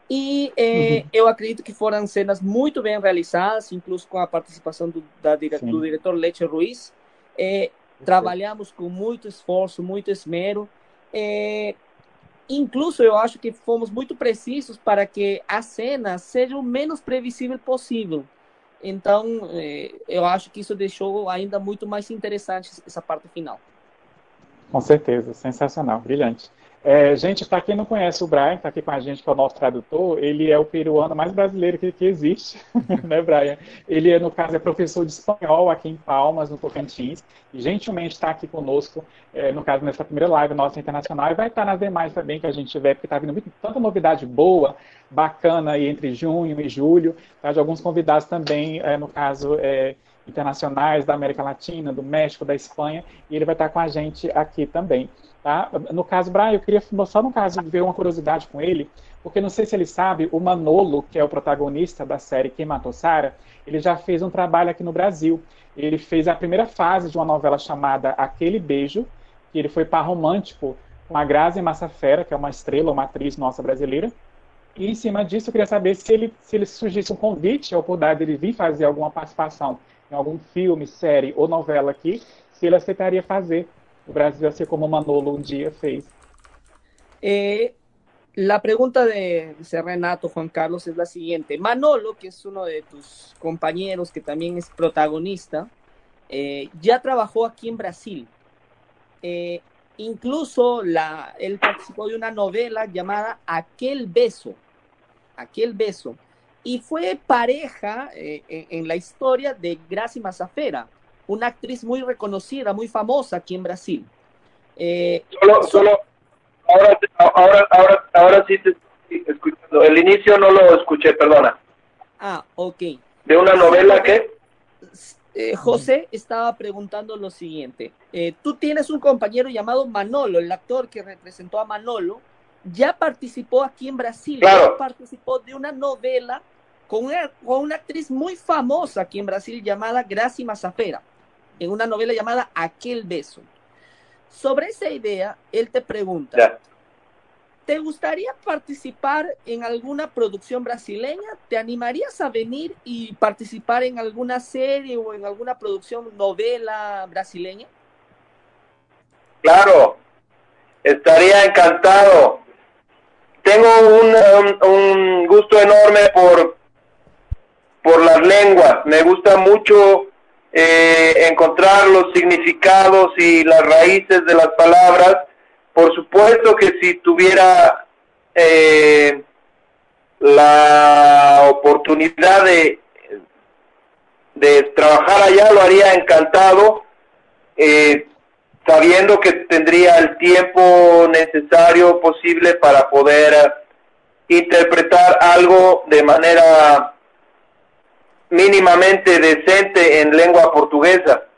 E é, eu acredito que foram cenas muito bem realizadas, incluso com a participação do, da, do diretor Leche Ruiz. É, trabalhamos com muito esforço, muito esmero. É, incluso eu acho que fomos muito precisos para que a cena seja o menos previsível possível. Então, é, eu acho que isso deixou ainda muito mais interessante essa parte final. Com certeza, sensacional, brilhante. É, gente, para quem não conhece o Brian, está aqui com a gente, que é o nosso tradutor, ele é o peruano mais brasileiro que, que existe, né, Brian? Ele, é, no caso, é professor de espanhol aqui em Palmas, no Tocantins, e gentilmente está aqui conosco, é, no caso, nessa primeira live nossa internacional, e vai estar nas demais também que a gente tiver, porque está vindo muito, tanta novidade boa, bacana aí entre junho e julho, tá? de alguns convidados também, é, no caso, é, internacionais da América Latina, do México, da Espanha, e ele vai estar com a gente aqui também. Tá? No caso, Brian, eu queria só no caso ver uma curiosidade com ele, porque não sei se ele sabe, o Manolo, que é o protagonista da série Quem Matou Sarah, ele já fez um trabalho aqui no Brasil. Ele fez a primeira fase de uma novela chamada Aquele Beijo, que ele foi par romântico com a Grazi Massafera, que é uma estrela, uma atriz nossa brasileira. E em cima disso, eu queria saber se ele, se ele surgisse um convite, a oportunidade dele vir fazer alguma participação em algum filme, série ou novela aqui, se ele aceitaria fazer o Brasil, assim como Manolo um dia fez. Eh, la pregunta de Renato Juan Carlos es la siguiente. Manolo, que es uno de tus compañeros que también es protagonista, eh, ya trabajó aquí en Brasil. Eh, incluso la, él participó de una novela llamada Aquel Beso. Aquel Beso. Y fue pareja eh, en, la historia de Graci Massafera, una actriz muy reconocida, muy famosa aquí en Brasil. Eh, Solo, solo, ahora, ahora, ahora, ahora sí te estoy escuchando. El inicio no lo escuché, perdona. ah, ok. ¿De una novela que? Eh, José estaba preguntando lo siguiente. Eh, tú tienes un compañero llamado Manolo, el actor que representó a Manolo, ya participó aquí en Brasil, Claro. ya participó de una novela con una, con una actriz muy famosa aquí en Brasil llamada Graci Massafera, en una novela llamada Aquel Beso. Sobre esa idea, él te pregunta. ¿te gustaría participar en alguna producción brasileña? ¿Te animarías a venir y participar en alguna serie o en alguna producción novela brasileña? Claro, estaría encantado. Tengo un, un- un gusto enorme por, por las lenguas. Me gusta mucho eh, encontrar los significados y las raíces de las palabras. Por supuesto que si tuviera eh, la oportunidad de, de trabajar allá, lo haría encantado. Eh, sabiendo que tendría el tiempo necesario posible para poder interpretar algo de manera mínimamente decente en lengua portuguesa.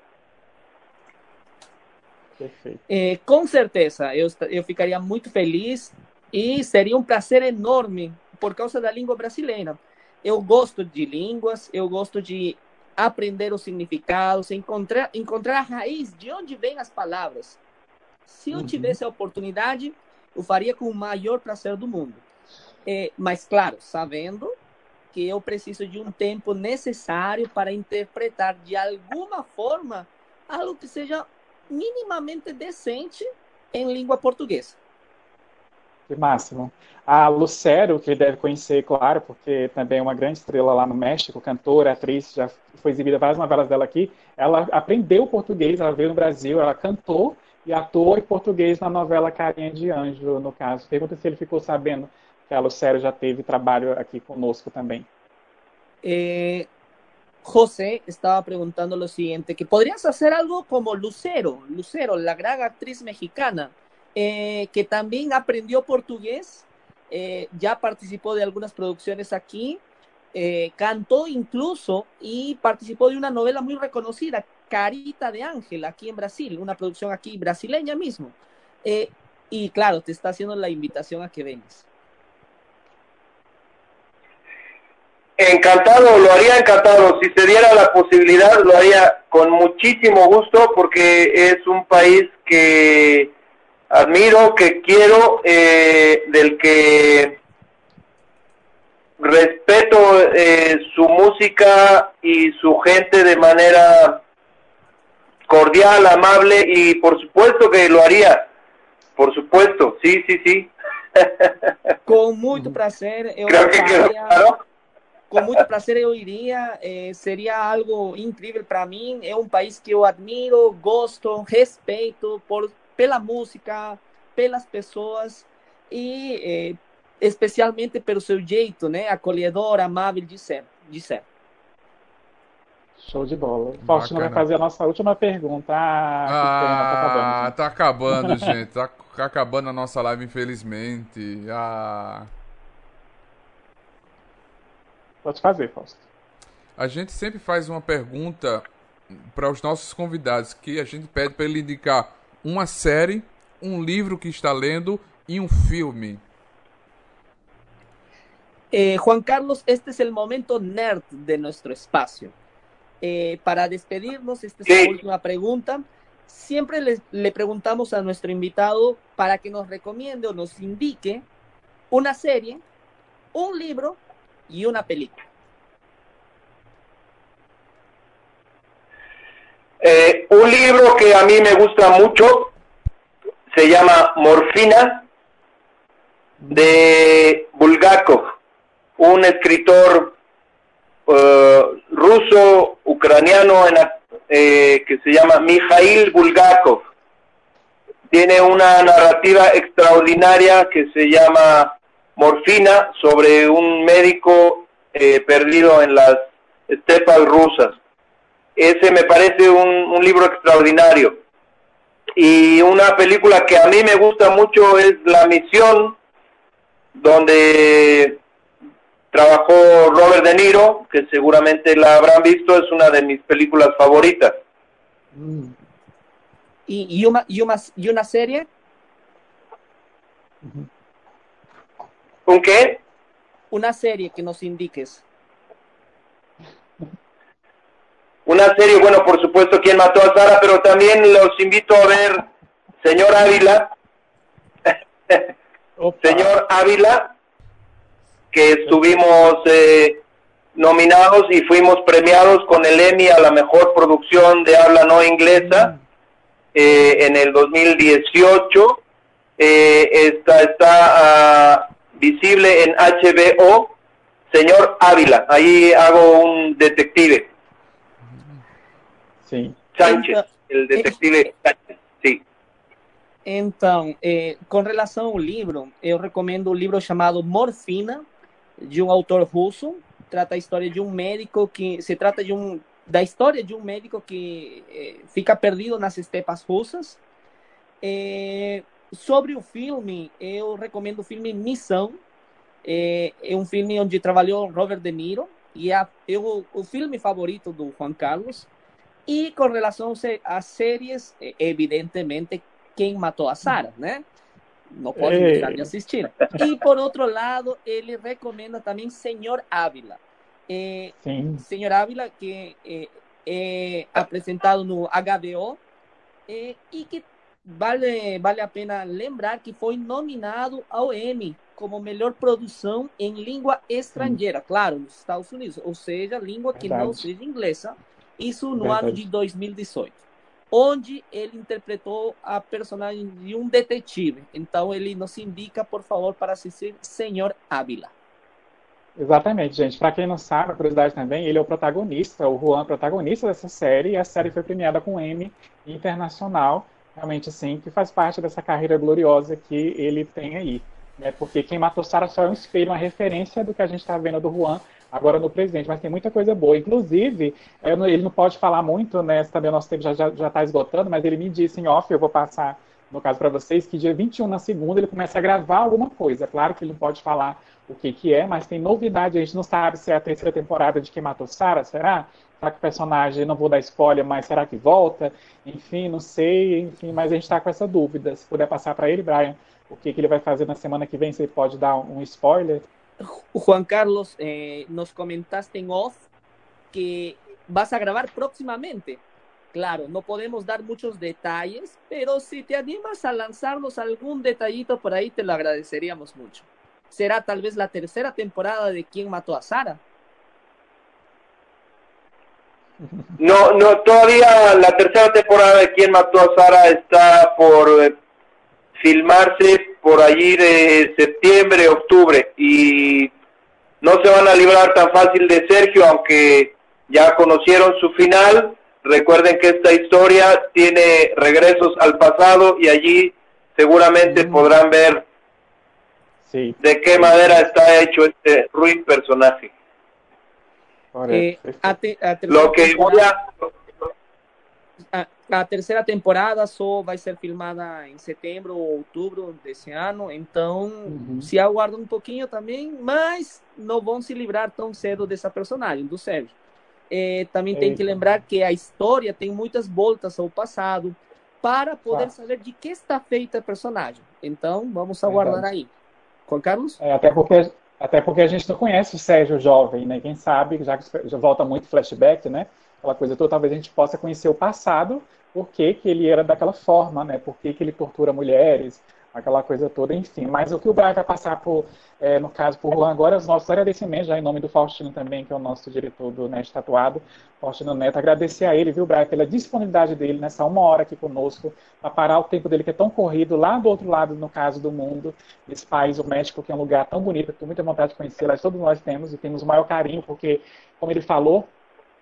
É, com certeza, eu, ficaria muito feliz e seria um prazer enorme por causa da língua brasileira. Eu gosto de línguas, eu gosto de aprender os significados, encontrar, encontrar a raiz de onde vêm as palavras. Se eu Uhum. tivesse a oportunidade, eu faria com o maior prazer do mundo. É, mas, claro, sabendo que eu preciso de um tempo necessário para interpretar de alguma forma algo que seja minimamente decente em língua portuguesa. Que máximo. A Lucero, que deve conhecer, claro, porque também é uma grande estrela lá no México, cantora, atriz, já foi exibida várias novelas dela aqui. Ela aprendeu português, ela veio no Brasil, ela cantou e atuou em português na novela Carinha de Anjo, no caso. Pergunta se ele ficou sabendo a Lucero já teve trabalho aqui conosco também. Eh, José estaba preguntando lo siguiente, que podrías hacer algo como Lucero, Lucero, la gran actriz mexicana, eh, que también aprendió portugués, eh, ya participó de algunas producciones aquí, eh, cantó incluso y participó de una novela muy reconocida, Carita de Ángel, aquí en Brasil, una producción aquí brasileña mismo. Eh, y claro, te está haciendo la invitación a que vengas. Encantado, lo haría encantado. Si se diera la posibilidad, lo haría con muchísimo gusto porque es un país que admiro, que quiero, eh, del que respeto eh, su música y su gente de manera cordial, amable y por supuesto que lo haría. Por supuesto, sí, sí, sí. Com muito prazer, eu Creo que quedó claro. Com muito prazer eu iria, eh, seria algo incrível para mim. É um país que eu admiro, gosto, respeito por pela música, pelas pessoas e eh, especialmente pelo seu jeito, né, acolhedor, amável de ser, de ser. Show de bola. Faustino vai Bacana. fazer a nossa última pergunta. Ah, pena, tá acabando. Ah, tá acabando, gente. Tá acabando a nossa live, infelizmente. Ah. Pode fazer, Fausto. A gente sempre faz uma pergunta para os nossos convidados que a gente pede para ele indicar uma série, um livro que está lendo e um filme. Eh, Juan Carlos, este es el momento nerd de nuestro espacio. Eh, para despedirnos, esta es la última pregunta. Siempre le, le preguntamos a nuestro invitado para que nos recomiende o nos indique una serie, un libro y una película. Eh, un libro que a mí me gusta mucho se llama Morfina de Bulgakov, un escritor eh, ruso ucraniano en eh, que se llama Mikhail Bulgakov. Tiene una narrativa extraordinaria que se llama Morfina sobre un médico eh, perdido en las estepas rusas. Ese me parece un, un libro extraordinario. Y una película que a mí me gusta mucho es La Misión, donde trabajó Robert De Niro, que seguramente la habrán visto, es una de mis películas favoritas. Hum, ¿Y, y una, y, una, y una serie? ¿Un qué? Una serie que nos indiques. Una serie, bueno, por supuesto, ¿Quién mató a Sara? Pero también los invito a ver Señor Ávila, Señor Ávila, que estuvimos eh, nominados y fuimos premiados con el Emmy a la mejor producción de habla no inglesa eh, en el 2018. Eh, esta está visible en HBO, Señor Ávila. Ahí hago un detective, sim. Sánchez, el detective Sánchez, sí. Então, eh, com relação ao livro, eu recomendo o livro chamado Morfina, de um autor russo. Trata a história de um médico que se trata de um da história de um médico que eh, fica perdido nas estepas russas. Eh, sobre o filme, eu recomendo o filme Missão. É, é um filme onde trabalhou Robert De Niro e é, é o, filme favorito do Juan Carlos. E com relação às séries, eh, evidentemente, quem matou a Sarah, né? Não pode Ei. deixar de assistir. E por outro lado, ele recomenda também Senhor Ávila. É, Sim. Senhor Ávila, que é, é apresentado no HBO é, e que vale, vale a pena lembrar que foi nominado ao Emmy como melhor produção em língua estrangeira, claro, nos Estados Unidos, ou seja, língua que não Verdade. seja inglesa, isso no Verdade. ano de 2018, onde ele interpretou a personagem de um detetive. Então ele nos indica, por favor, para assistir Senhor Ávila. Exatamente, gente. Para quem não sabe, a curiosidade também, ele é o protagonista, o Juan, protagonista dessa série, e a série foi premiada com Emmy internacional, realmente assim, que faz parte dessa carreira gloriosa que ele tem aí. Né? Porque quem matou Sarah só é um espelho, uma referência do que a gente está vendo do Juan agora no presente, mas tem muita coisa boa. Inclusive, não- ele não pode falar muito, né? Também o nosso tempo já está tá esgotando, mas ele me disse em off, eu vou passar no caso para vocês, que dia 21 na segunda ele começa a gravar alguma coisa. Claro que ele não pode falar o que, que é, mas tem novidade. A gente não sabe se é a terceira temporada de Quem Matou Sarah, será? Será que o personagem, não vou dar spoiler, mas será que volta? Enfim, não sei, enfim, mas a gente está com essa dúvida. Se puder passar para ele, Brian, o que, que ele vai fazer na semana que vem, se ele pode dar um spoiler. Juan Carlos, eh, nos comentaste en off que vas a grabar próximamente. Claro, no podemos dar muchos detalles, pero si te animas a lanzarnos algún detallito por ahí, te lo agradeceríamos mucho. Será tal vez la tercera temporada de ¿Quién mató a Sara? No, no, todavía la tercera temporada de ¿Quién mató a Sara está por eh, filmarse por allí de septiembre, octubre y no se van a librar tan fácil de Sergio, aunque ya conocieron su final Recuerden que esta historia tiene regresos al pasado y allí seguramente mm. podrán ver sí. de qué manera está hecho este ruin personaje. Eh, Lo que voy a... A, terceira temporada só vai ser filmada em setembro ou outubro desse ano, então uhum. se aguarda um pouquinho também, mas não vão se livrar tão cedo dessa personagem, do Sérgio. É, também tem que lembrar que a história tem muitas voltas ao passado para poder saber de que está feita a personagem. Então, vamos aguardar aí. Carlos? É, até, porque, até porque a gente não conhece o Sérgio jovem, né? Quem sabe, já que já volta muito flashback, né? Aquela coisa toda, talvez a gente possa conhecer o passado, por que, que ele era daquela forma, né? Por que, que ele tortura mulheres, aquela coisa toda, enfim. Mas o que o Brian vai passar por, é, no caso, por Juan agora, os nossos agradecimentos, já em nome do Faustino também, que é o nosso diretor do Neste Tatuado, Faustino Neto, agradecer a ele, viu, Brian, pela disponibilidade dele nessa uma hora aqui conosco, para parar o tempo dele que é tão corrido, lá do outro lado, no caso do mundo, esse país, o México, que é um lugar tão bonito, que tenho muita vontade de conhecer, mas todos nós temos, e temos o maior carinho, porque, como ele falou,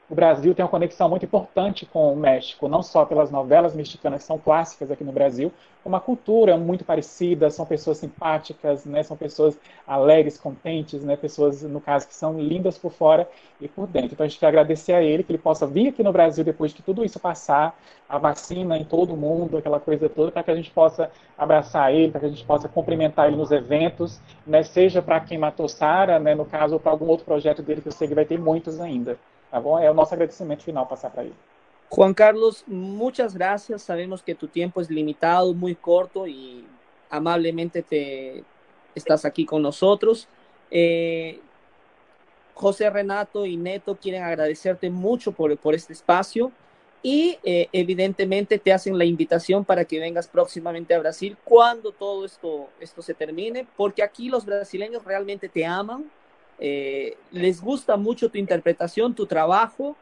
o Brasil tem uma conexão muito importante com o México, não só pelas novelas mexicanas que são clássicas aqui no Brasil, como a cultura muito parecida, são pessoas simpáticas, né, são pessoas alegres, contentes, né, pessoas, no caso, que são lindas por fora e por dentro. Então a gente quer agradecer a ele que ele possa vir aqui no Brasil depois que tudo isso passar, a vacina em todo mundo, aquela coisa toda, para que a gente possa abraçar ele, para que a gente possa cumprimentar ele nos eventos, né, seja para quem matou Sara, né, no caso, ou para algum outro projeto dele, que eu sei que vai ter muitos ainda. Tá bom? É o nosso agradecimento final passar para ele. Juan Carlos, muchas gracias. Sabemos que tu tiempo es limitado, muy corto y amablemente te estás aquí con nosotros. Eh, José Renato y Neto quieren agradecerte mucho por, por este espacio y eh, evidentemente te hacen la invitación para que vengas próximamente a Brasil cuando todo esto, esto se termine, porque aquí los brasileños realmente te aman, eh, les gusta mucho tu interpretación, tu trabajo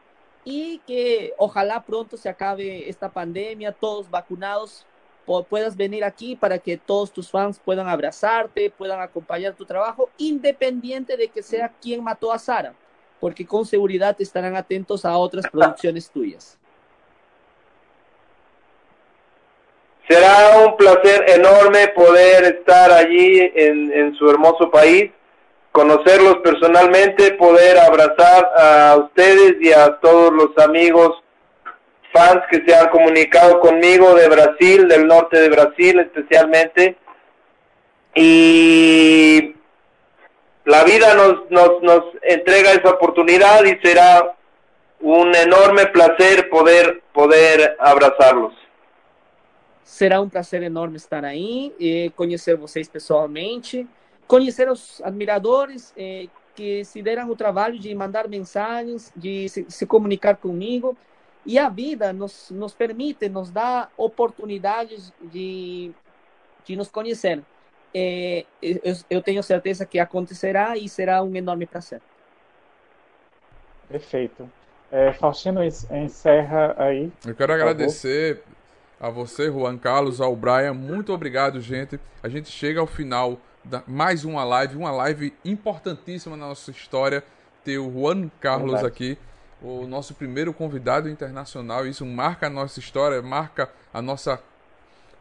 y que ojalá pronto se acabe esta pandemia, todos vacunados, puedas venir aquí para que todos tus fans puedan abrazarte, puedan acompañar tu trabajo, independiente de que sea quien mató a Sara, porque con seguridad estarán atentos a otras producciones tuyas. Será un placer enorme poder estar allí en, en su hermoso país conocerlos personalmente, poder abrazar a ustedes y a todos los amigos fans que se han comunicado conmigo de Brasil, del norte de Brasil especialmente. Y la vida nos, nos, nos entrega esa oportunidad y será un enorme placer poder, poder abrazarlos. Será um prazer enorme estar aí e conhecer vocês pessoalmente. Conhecer os admiradores eh, que se deram o trabalho de mandar mensagens, de se, se, comunicar comigo. E a vida nos, nos permite, nos dá oportunidades de, de nos conhecer. Eh, eu, eu, tenho certeza que acontecerá e será um enorme prazer. Perfeito. É, Faustino, encerra aí. Eu quero agradecer a você, Juan Carlos, ao Brian. Muito obrigado, gente. A gente chega ao final mais uma live, uma live importantíssima na nossa história. Ter o Juan Carlos Verdade. aqui, o nosso primeiro convidado internacional. Isso marca a nossa história, marca a nossa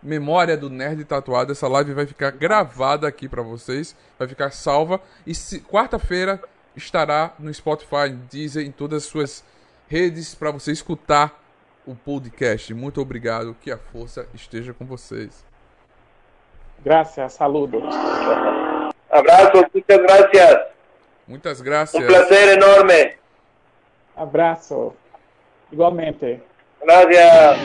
memória do Nerd Tatuado. Essa live vai ficar gravada aqui para vocês, vai ficar salva. E quarta-feira estará no Spotify, Deezer, em todas as suas redes para você escutar o podcast. Muito obrigado, que a força esteja com vocês. Gracias, saludos. Abraço, muchas gracias. Muchas gracias. Un placer enorme. Abraço. Igualmente. Gracias.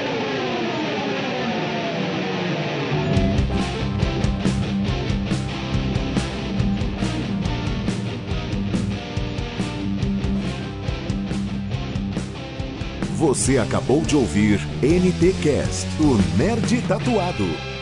Você acabou de ouvir NTcast, o nerd tatuado.